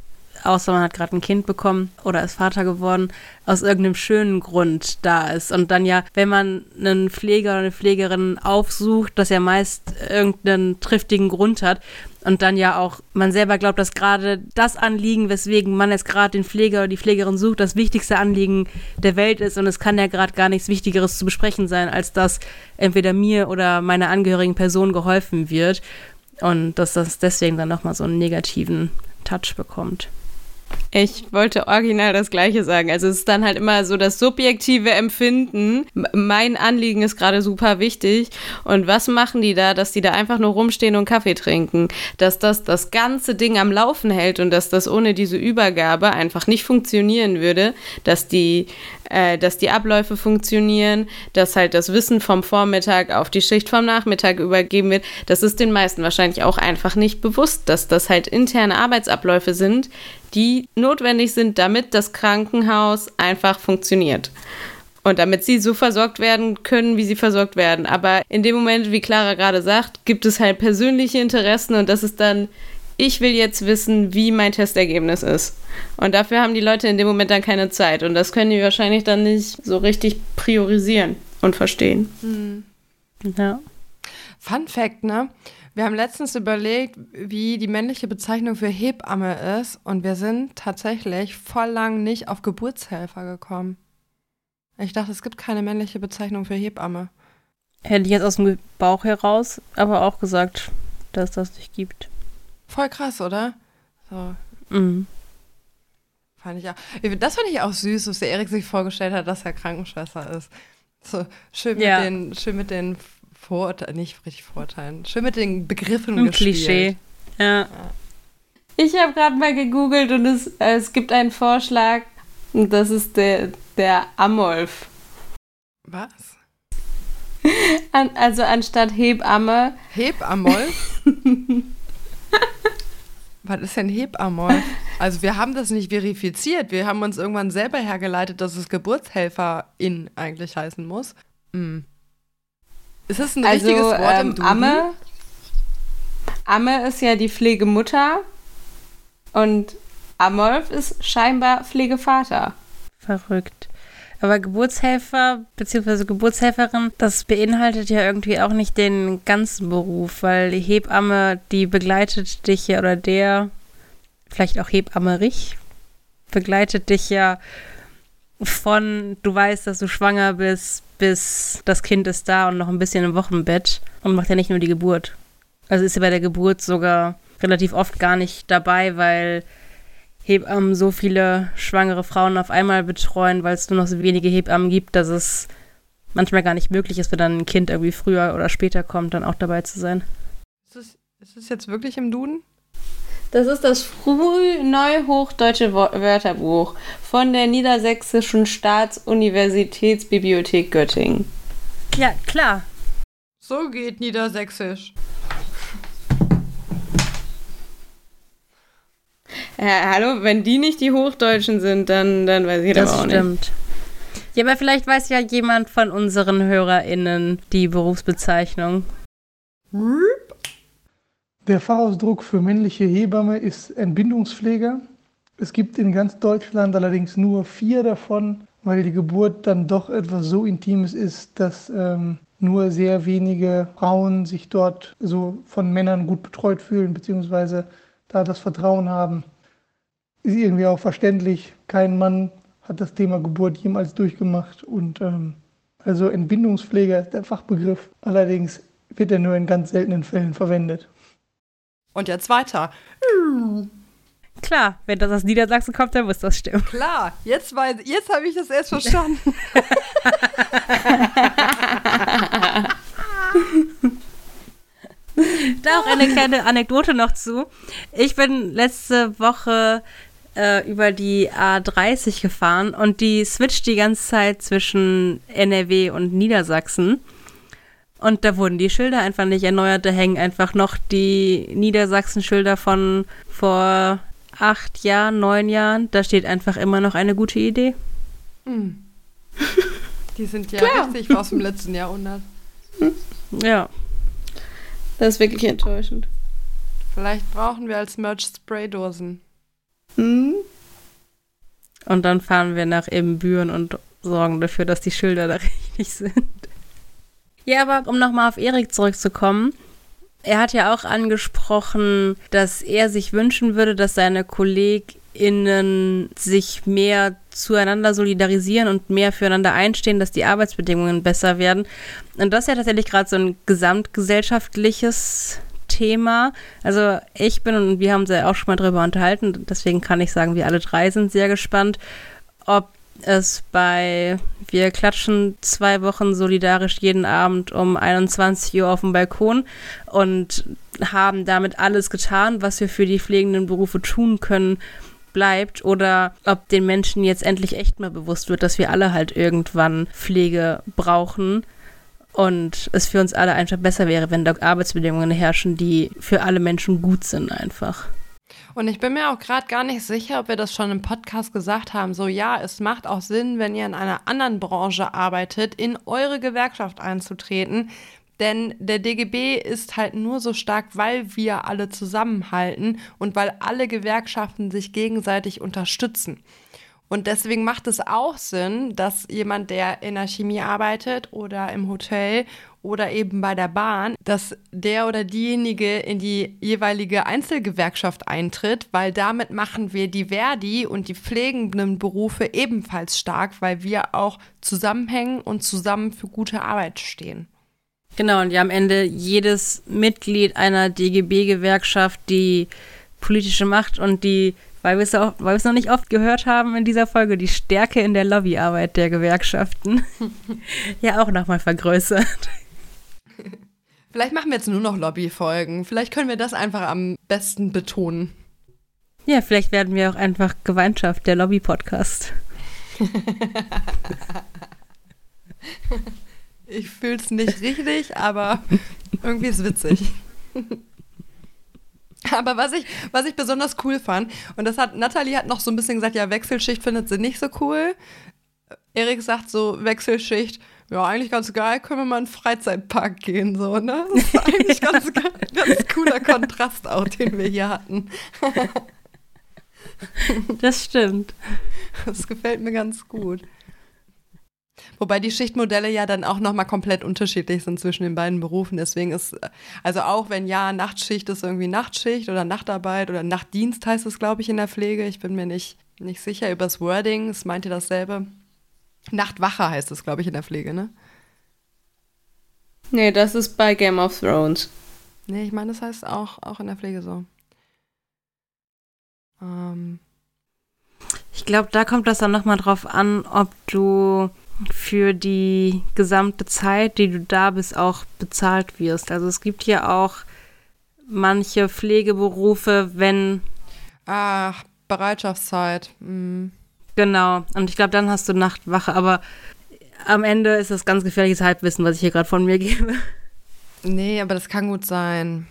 außer man hat gerade ein Kind bekommen oder ist Vater geworden, aus irgendeinem schönen Grund da ist. Und dann ja, wenn man einen Pfleger oder eine Pflegerin aufsucht, dass er meist irgendeinen triftigen Grund hat. Und dann ja auch man selber glaubt, dass gerade das Anliegen, weswegen man jetzt gerade den Pfleger oder die Pflegerin sucht, das wichtigste Anliegen der Welt ist. Und es kann ja gerade gar nichts Wichtigeres zu besprechen sein, als dass entweder mir oder meiner angehörigen Person geholfen wird. Und dass das deswegen dann nochmal so einen negativen Touch bekommt. Ich wollte original das Gleiche sagen. Also es ist dann halt immer so das subjektive Empfinden. Mein Anliegen ist gerade super wichtig. Und was machen die da, dass die da einfach nur rumstehen und Kaffee trinken? Dass das das ganze Ding am Laufen hält und dass das ohne diese Übergabe einfach nicht funktionieren würde. Dass die äh, dass die Abläufe funktionieren, dass halt das Wissen vom Vormittag auf die Schicht vom Nachmittag übergeben wird. Das ist den meisten wahrscheinlich auch einfach nicht bewusst, dass das halt interne Arbeitsabläufe sind, die notwendig sind, damit das Krankenhaus einfach funktioniert. Und damit sie so versorgt werden können, wie sie versorgt werden. Aber in dem Moment, wie Clara gerade sagt, gibt es halt persönliche Interessen und das ist dann ich will jetzt wissen, wie mein Testergebnis ist. Und dafür haben die Leute in dem Moment dann keine Zeit. Und das können die wahrscheinlich dann nicht so richtig priorisieren und verstehen. Mhm. Ja. Fun Fact, ne? Wir haben letztens überlegt, wie die männliche Bezeichnung für Hebamme ist. Und wir sind tatsächlich voll lang nicht auf Geburtshelfer gekommen. Ich dachte, es gibt keine männliche Bezeichnung für Hebamme. Hätte ich jetzt aus dem Bauch heraus aber auch gesagt, dass das nicht gibt. Voll krass, oder? So. Mhm. Fand ich auch. Das fand ich auch süß, dass der Erik sich vorgestellt hat, dass er Krankenschwester ist. So schön mit ja. den, schön mit den Vorurteilen, nicht richtig Vorurteilen, schön mit den Begriffen Ein gespielt. Klischee. Ja. ja. Ich habe gerade mal gegoogelt und es, es gibt einen Vorschlag und das ist der, der Amolf. Was? An, also anstatt Hebamme. Hebamolf? Was ist denn Hebamol? Also wir haben das nicht verifiziert. Wir haben uns irgendwann selber hergeleitet, dass es Geburtshelferin eigentlich heißen muss. Hm. Ist das ein also, richtiges Wort ähm, im Duden? Amme, Amme ist ja die Pflegemutter und Amolf ist scheinbar Pflegevater. Verrückt. Aber Geburtshelfer bzw. Geburtshelferin, das beinhaltet ja irgendwie auch nicht den ganzen Beruf, weil die Hebamme, die begleitet dich ja oder der, vielleicht auch Hebammerich, begleitet dich ja von du weißt, dass du schwanger bist, bis das Kind ist da und noch ein bisschen im Wochenbett und macht ja nicht nur die Geburt. Also ist ja bei der Geburt sogar relativ oft gar nicht dabei, weil Hebammen so viele schwangere Frauen auf einmal betreuen, weil es nur noch so wenige Hebammen gibt, dass es manchmal gar nicht möglich ist, wenn dann ein Kind irgendwie früher oder später kommt, dann auch dabei zu sein. Ist es, ist es jetzt wirklich im Duden? Das ist das Frühneuhochdeutsche Wörterbuch von der Niedersächsischen Staatsuniversitätsbibliothek Göttingen. Ja, klar. So geht Niedersächsisch. Ja, hallo, wenn die nicht die Hochdeutschen sind, dann, dann weiß ich das, das auch stimmt. nicht. Ja, aber vielleicht weiß ja jemand von unseren HörerInnen die Berufsbezeichnung. Der Fachausdruck für männliche Hebamme ist Entbindungspfleger. Es gibt in ganz Deutschland allerdings nur vier davon, weil die Geburt dann doch etwas so Intimes ist, dass ähm, nur sehr wenige Frauen sich dort so von Männern gut betreut fühlen, beziehungsweise da das Vertrauen haben. Ist irgendwie auch verständlich. Kein Mann hat das Thema Geburt jemals durchgemacht und ähm, also Entbindungspflege ist der Fachbegriff. Allerdings wird er nur in ganz seltenen Fällen verwendet. Und jetzt weiter. Klar, wenn das aus Niedersachsen kommt, dann muss das stimmen. Klar, jetzt, jetzt habe ich das erst verstanden. da auch eine kleine Anekdote noch zu. Ich bin letzte Woche äh, über die A30 gefahren und die switcht die ganze Zeit zwischen NRW und Niedersachsen. Und da wurden die Schilder einfach nicht erneuert. Da hängen einfach noch die Niedersachsen-Schilder von vor acht Jahren, neun Jahren. Da steht einfach immer noch eine gute Idee. Hm. Die sind ja Klar. richtig aus dem letzten Jahrhundert. Ja. Das ist wirklich enttäuschend. Vielleicht brauchen wir als Merch Spraydosen. Hm? Und dann fahren wir nach Ebenbüren und sorgen dafür, dass die Schilder da richtig sind. Ja, aber um nochmal auf Erik zurückzukommen. Er hat ja auch angesprochen, dass er sich wünschen würde, dass seine KollegInnen sich mehr zueinander solidarisieren und mehr füreinander einstehen, dass die Arbeitsbedingungen besser werden. Und das ist ja tatsächlich gerade so ein gesamtgesellschaftliches Thema. Also ich bin und wir haben uns ja auch schon mal drüber unterhalten, deswegen kann ich sagen, wir alle drei sind sehr gespannt, ob es bei Wir klatschen zwei Wochen solidarisch jeden Abend um 21 Uhr auf dem Balkon und haben damit alles getan, was wir für die pflegenden Berufe tun können, bleibt oder ob den Menschen jetzt endlich echt mal bewusst wird, dass wir alle halt irgendwann Pflege brauchen und es für uns alle einfach besser wäre, wenn da Arbeitsbedingungen herrschen, die für alle Menschen gut sind einfach. Und ich bin mir auch gerade gar nicht sicher, ob wir das schon im Podcast gesagt haben. So, ja, es macht auch Sinn, wenn ihr in einer anderen Branche arbeitet, in eure Gewerkschaft einzutreten. Denn der DGB ist halt nur so stark, weil wir alle zusammenhalten und weil alle Gewerkschaften sich gegenseitig unterstützen. Und deswegen macht es auch Sinn, dass jemand, der in der Chemie arbeitet oder im Hotel oder eben bei der Bahn, dass der oder diejenige in die jeweilige Einzelgewerkschaft eintritt, weil damit machen wir die Verdi und die pflegenden Berufe ebenfalls stark, weil wir auch zusammenhängen und zusammen für gute Arbeit stehen. Genau, und ja am Ende jedes Mitglied einer DGB-Gewerkschaft die politische Macht und die weil wir es auch, weil wir es noch nicht oft gehört haben in dieser Folge, die Stärke in der Lobbyarbeit der Gewerkschaften ja auch nochmal vergrößert. Vielleicht machen wir jetzt nur noch Lobbyfolgen. Vielleicht können wir das einfach am besten betonen. Ja, vielleicht werden wir auch einfach Gemeinschaft, der Lobby-Podcast. ich fühle es nicht richtig, aber irgendwie ist es witzig. Aber was ich, was ich besonders cool fand, und das hat, Nathalie hat noch so ein bisschen gesagt, ja, Wechselschicht findet sie nicht so cool. Erik sagt so, Wechselschicht, ja, eigentlich ganz geil, können wir mal in den Freizeitpark gehen, so, ne? Das ist eigentlich ganz, ganz cooler Kontrast auch, den wir hier hatten. Das stimmt. Das gefällt mir ganz gut. Wobei die Schichtmodelle ja dann auch nochmal komplett unterschiedlich sind zwischen den beiden Berufen. Deswegen ist, also auch wenn ja, Nachtschicht ist irgendwie Nachtschicht oder Nachtarbeit oder Nachtdienst heißt es, glaube ich, in der Pflege. Ich bin mir nicht, nicht sicher über das Wording. Es meint ihr dasselbe? Nachtwache heißt es, glaube ich, in der Pflege, ne? Nee, das ist bei Game of Thrones. Nee, ich meine, das heißt auch, auch in der Pflege so. Ähm. Ich glaube, da kommt das dann nochmal drauf an, ob du für die gesamte Zeit, die du da bist, auch bezahlt wirst. Also es gibt hier auch manche Pflegeberufe, wenn. Ach, Bereitschaftszeit. Mhm. Genau. Und ich glaube, dann hast du Nachtwache. Aber am Ende ist das ganz gefährliches Halbwissen, was ich hier gerade von mir gebe. Nee, aber das kann gut sein.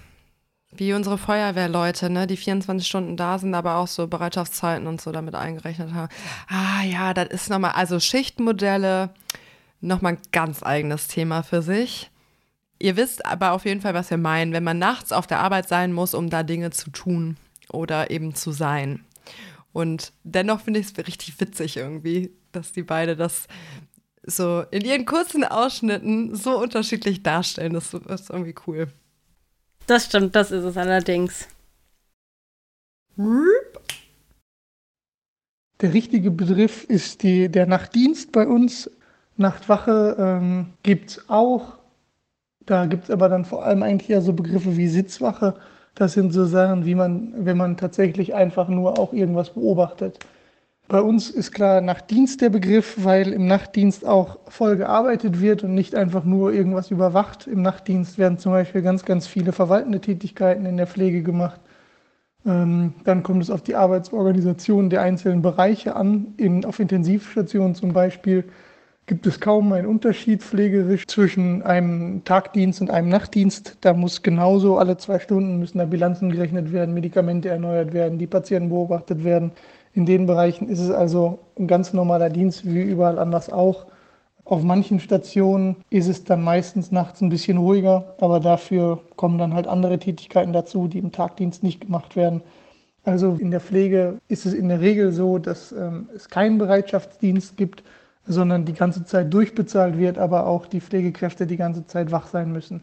Wie unsere Feuerwehrleute, ne, die 24 Stunden da sind, aber auch so Bereitschaftszeiten und so damit eingerechnet haben. Ah ja, das ist nochmal, also Schichtmodelle, nochmal ein ganz eigenes Thema für sich. Ihr wisst aber auf jeden Fall, was wir meinen, wenn man nachts auf der Arbeit sein muss, um da Dinge zu tun oder eben zu sein. Und dennoch finde ich es richtig witzig irgendwie, dass die beide das so in ihren kurzen Ausschnitten so unterschiedlich darstellen. Das ist irgendwie cool. Das stimmt, das ist es allerdings. Der richtige Begriff ist die, der Nachtdienst bei uns. Nachtwache ähm, gibt es auch. Da gibt es aber dann vor allem eigentlich eher so Begriffe wie Sitzwache. Das sind so Sachen, wie man, wenn man tatsächlich einfach nur auch irgendwas beobachtet. Bei uns ist klar Nachtdienst der Begriff, weil im Nachtdienst auch voll gearbeitet wird und nicht einfach nur irgendwas überwacht. Im Nachtdienst werden zum Beispiel ganz, ganz viele verwaltende Tätigkeiten in der Pflege gemacht. Ähm, dann kommt es auf die Arbeitsorganisation der einzelnen Bereiche an. In, auf Intensivstationen zum Beispiel gibt es kaum einen Unterschied pflegerisch zwischen einem Tagdienst und einem Nachtdienst. Da muss genauso alle zwei Stunden müssen da Bilanzen gerechnet werden, Medikamente erneuert werden, die Patienten beobachtet werden. In den Bereichen ist es also ein ganz normaler Dienst, wie überall anders auch. Auf manchen Stationen ist es dann meistens nachts ein bisschen ruhiger, aber dafür kommen dann halt andere Tätigkeiten dazu, die im Tagdienst nicht gemacht werden. Also in der Pflege ist es in der Regel so, dass ähm, es keinen Bereitschaftsdienst gibt, sondern die ganze Zeit durchbezahlt wird, aber auch die Pflegekräfte die ganze Zeit wach sein müssen.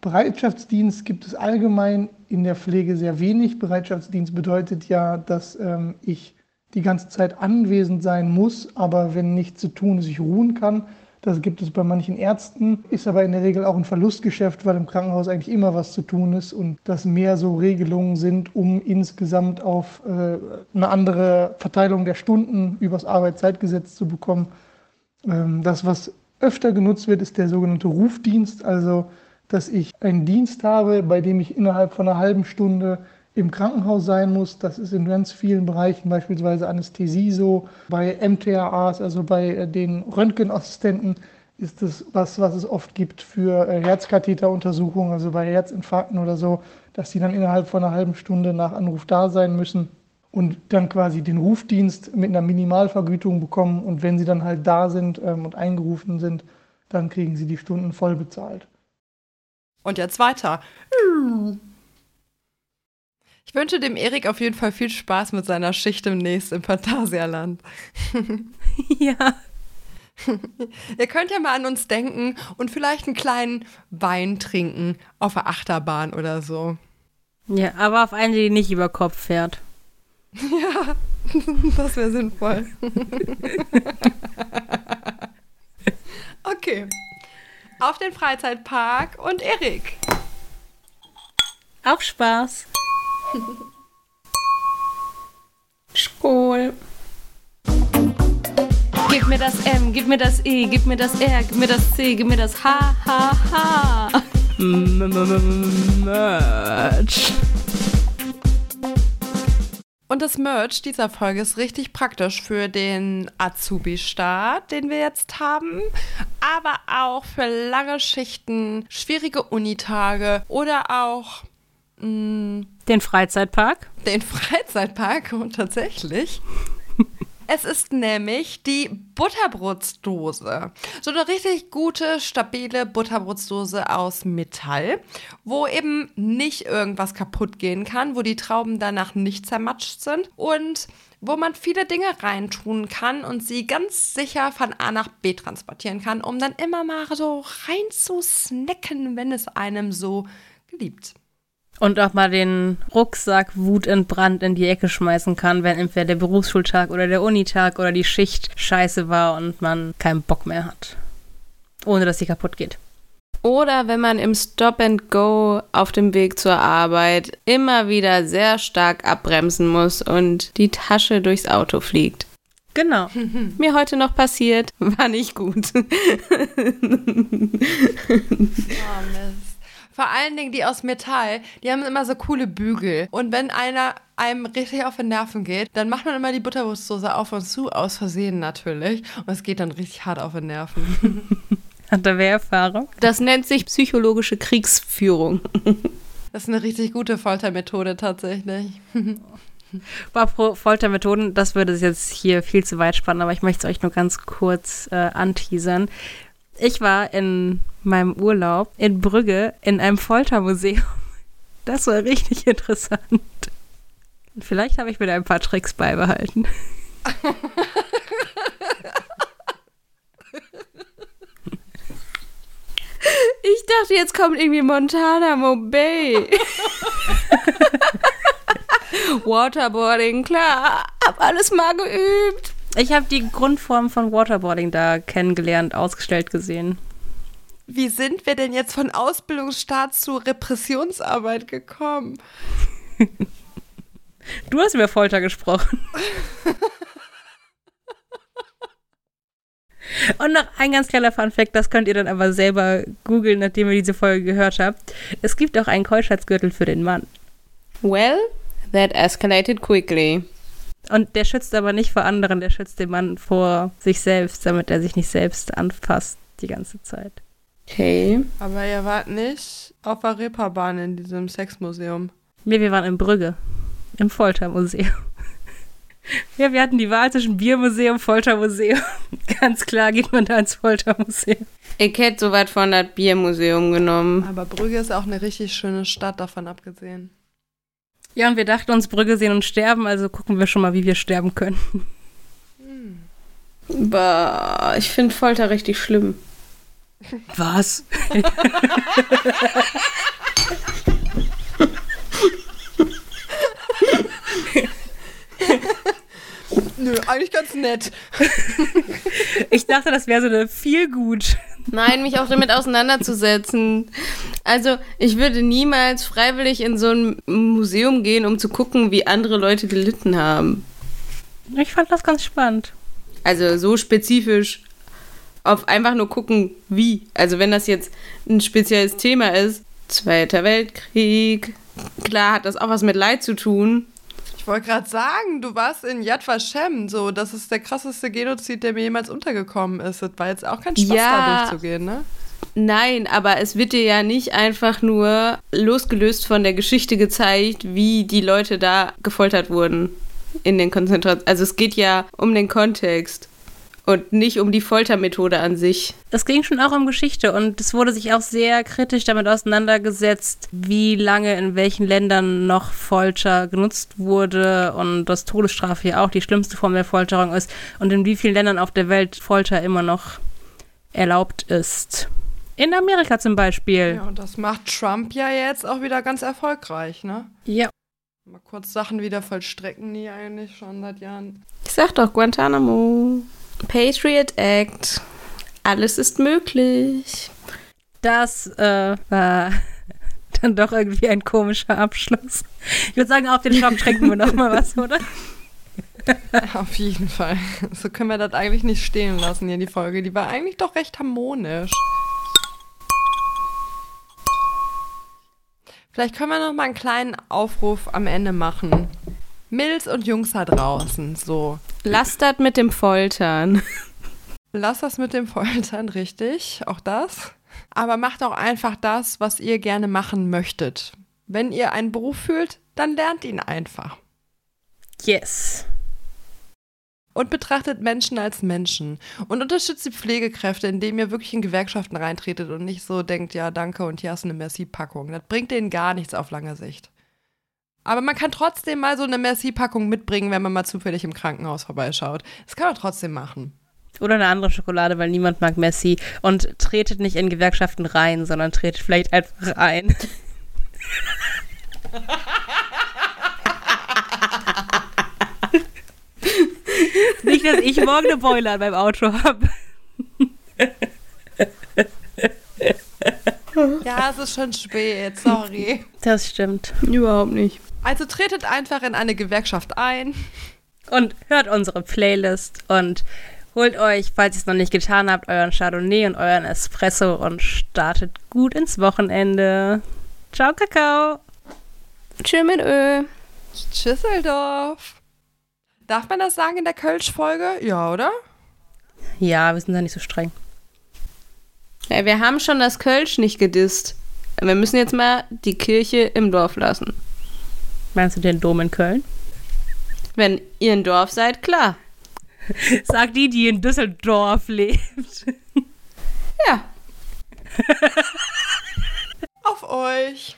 Bereitschaftsdienst gibt es allgemein in der Pflege sehr wenig. Bereitschaftsdienst bedeutet ja, dass ähm, ich die ganze Zeit anwesend sein muss, aber wenn nichts zu tun ist, ich ruhen kann. Das gibt es bei manchen Ärzten, ist aber in der Regel auch ein Verlustgeschäft, weil im Krankenhaus eigentlich immer was zu tun ist und das mehr so Regelungen sind, um insgesamt auf äh, eine andere Verteilung der Stunden übers Arbeitszeitgesetz zu bekommen. Ähm, das, was öfter genutzt wird, ist der sogenannte Rufdienst, also dass ich einen Dienst habe, bei dem ich innerhalb von einer halben Stunde im Krankenhaus sein muss. Das ist in ganz vielen Bereichen, beispielsweise Anästhesie so, bei MTAAs, also bei äh, den Röntgenassistenten, ist das was, was es oft gibt für äh, Herzkatheteruntersuchungen, also bei Herzinfarkten oder so, dass die dann innerhalb von einer halben Stunde nach Anruf da sein müssen und dann quasi den Rufdienst mit einer Minimalvergütung bekommen. Und wenn sie dann halt da sind ähm, und eingerufen sind, dann kriegen sie die Stunden voll bezahlt. Und jetzt weiter. Ich wünsche dem Erik auf jeden Fall viel Spaß mit seiner Schicht demnächst im Phantasialand. ja. Ihr könnt ja mal an uns denken und vielleicht einen kleinen Wein trinken auf der Achterbahn oder so. Ja, aber auf eine, die nicht über Kopf fährt. Ja, das wäre sinnvoll. okay auf den Freizeitpark und Erik. Auch Spaß. Skol. Gib mir das M, gib mir das E, gib mir das R, gib mir das C, gib mir das H, H, H. Merch. Und das Merch dieser Folge ist richtig praktisch für den Azubi-Start, den wir jetzt haben, aber auch für lange Schichten, schwierige Unitage oder auch den Freizeitpark. Den Freizeitpark und tatsächlich. Es ist nämlich die Butterbrotsdose. So eine richtig gute, stabile Butterbrotsdose aus Metall, wo eben nicht irgendwas kaputt gehen kann, wo die Trauben danach nicht zermatscht sind und wo man viele Dinge reintun kann und sie ganz sicher von A nach B transportieren kann, um dann immer mal so rein zu snacken, wenn es einem so geliebt. Und auch mal den Rucksack wutentbrannt in die Ecke schmeißen kann, wenn entweder der Berufsschultag oder der Unitag oder die Schicht scheiße war und man keinen Bock mehr hat. Ohne dass sie kaputt geht. Oder wenn man im Stop and Go auf dem Weg zur Arbeit immer wieder sehr stark abbremsen muss und die Tasche durchs Auto fliegt. Genau. Mir heute noch passiert, war nicht gut. oh, Mist. Vor allen Dingen die aus Metall, die haben immer so coole Bügel. Und wenn einer einem richtig auf den Nerven geht, dann macht man immer die Butterwurstsoße auf und zu, aus Versehen natürlich. Und es geht dann richtig hart auf den Nerven. Hat er Erfahrung? Das nennt sich psychologische Kriegsführung. Das ist eine richtig gute Foltermethode tatsächlich. Apropos Foltermethoden, das würde es jetzt hier viel zu weit spannen, aber ich möchte es euch nur ganz kurz äh, anteasern. Ich war in meinem Urlaub in Brügge in einem Foltermuseum. Das war richtig interessant. Vielleicht habe ich mir da ein paar Tricks beibehalten. Ich dachte, jetzt kommt irgendwie Montana Bay. Waterboarding, klar. Hab alles mal geübt. Ich habe die Grundform von Waterboarding da kennengelernt, ausgestellt gesehen. Wie sind wir denn jetzt von Ausbildungsstart zu Repressionsarbeit gekommen? Du hast über Folter gesprochen. Und noch ein ganz kleiner Funfact, das könnt ihr dann aber selber googeln, nachdem ihr diese Folge gehört habt. Es gibt auch einen Keuschheitsgürtel für den Mann. Well, that escalated quickly. Und der schützt aber nicht vor anderen, der schützt den Mann vor sich selbst, damit er sich nicht selbst anfasst die ganze Zeit. Okay. Aber ihr wart nicht auf der Reeperbahn in diesem Sexmuseum. Nee, wir waren in Brügge, im Foltermuseum. Ja, wir hatten die Wahl zwischen Biermuseum, Foltermuseum. Ganz klar geht man da ins Foltermuseum. Ich hätte so weit von das Biermuseum genommen. Aber Brügge ist auch eine richtig schöne Stadt, davon abgesehen. Ja, und wir dachten uns Brügge sehen und sterben, also gucken wir schon mal, wie wir sterben können. Bah, ich finde Folter richtig schlimm. Was? Nö, eigentlich ganz nett. Ich dachte, das wäre so eine viel gut. Nein, mich auch damit auseinanderzusetzen. Also, ich würde niemals freiwillig in so ein Museum gehen, um zu gucken, wie andere Leute gelitten haben. Ich fand das ganz spannend. Also, so spezifisch auf einfach nur gucken, wie. Also, wenn das jetzt ein spezielles Thema ist, Zweiter Weltkrieg, klar hat das auch was mit Leid zu tun. Ich wollte gerade sagen, du warst in Yad Vashem, so, das ist der krasseste Genozid, der mir jemals untergekommen ist. Das war jetzt auch kein Spaß, Ja. da durchzugehen, ne? Nein, aber es wird dir ja nicht einfach nur losgelöst von der Geschichte gezeigt, wie die Leute da gefoltert wurden in den Konzentrationen. Also es geht ja um den Kontext und nicht um die Foltermethode an sich. Es ging schon auch um Geschichte und es wurde sich auch sehr kritisch damit auseinandergesetzt, wie lange in welchen Ländern noch Folter genutzt wurde und dass Todesstrafe ja auch die schlimmste Form der Folterung ist und in wie vielen Ländern auf der Welt Folter immer noch erlaubt ist. In Amerika zum Beispiel. Ja, und das macht Trump ja jetzt auch wieder ganz erfolgreich, ne? Ja. Mal kurz Sachen wieder vollstrecken, die eigentlich schon seit Jahren. Ich sag doch Guantanamo. Patriot Act. Alles ist möglich. Das äh, war dann doch irgendwie ein komischer Abschluss. Ich würde sagen, auf den Trump schränken wir noch mal was, oder? Auf jeden Fall. So können wir das eigentlich nicht stehen lassen hier, die Folge. Die war eigentlich doch recht harmonisch. Vielleicht können wir noch mal einen kleinen Aufruf am Ende machen. Mills und Jungs da draußen, so. Das mit dem Foltern. Das mit dem Foltern, richtig, auch das. Aber macht auch einfach das, was ihr gerne machen möchtet. Wenn ihr einen Beruf fühlt, dann lernt ihn einfach. Yes. Und betrachtet Menschen als Menschen. Und unterstützt die Pflegekräfte, indem ihr wirklich in Gewerkschaften reintretet und nicht so denkt, ja, danke und hier hast du eine Merci-Packung. Das bringt denen gar nichts auf lange Sicht. Aber man kann trotzdem mal so eine Merci-Packung mitbringen, wenn man mal zufällig im Krankenhaus vorbeischaut. Das kann man trotzdem machen. Oder eine andere Schokolade, weil niemand mag Messi. Und tretet nicht in Gewerkschaften rein, sondern tretet vielleicht einfach ein. nicht, dass ich morgen eine Boiler beim Auto habe. Ja, es ist schon spät, sorry. Das stimmt. Überhaupt nicht. Also tretet einfach in eine Gewerkschaft ein. Und hört unsere Playlist und holt euch, falls ihr es noch nicht getan habt, euren Chardonnay und euren Espresso und startet gut ins Wochenende. Ciao, Kakao. Tschö mit Ö. Tschüsseldorf. Darf man das sagen in der Kölsch-Folge? Ja, oder? Ja, wir sind da nicht so streng. Ja, wir haben schon das Kölsch nicht gedisst. Wir müssen jetzt mal die Kirche im Dorf lassen. Meinst du den Dom in Köln? Wenn ihr ein Dorf seid, klar. Sag die, die in Düsseldorf lebt. Ja. Auf euch.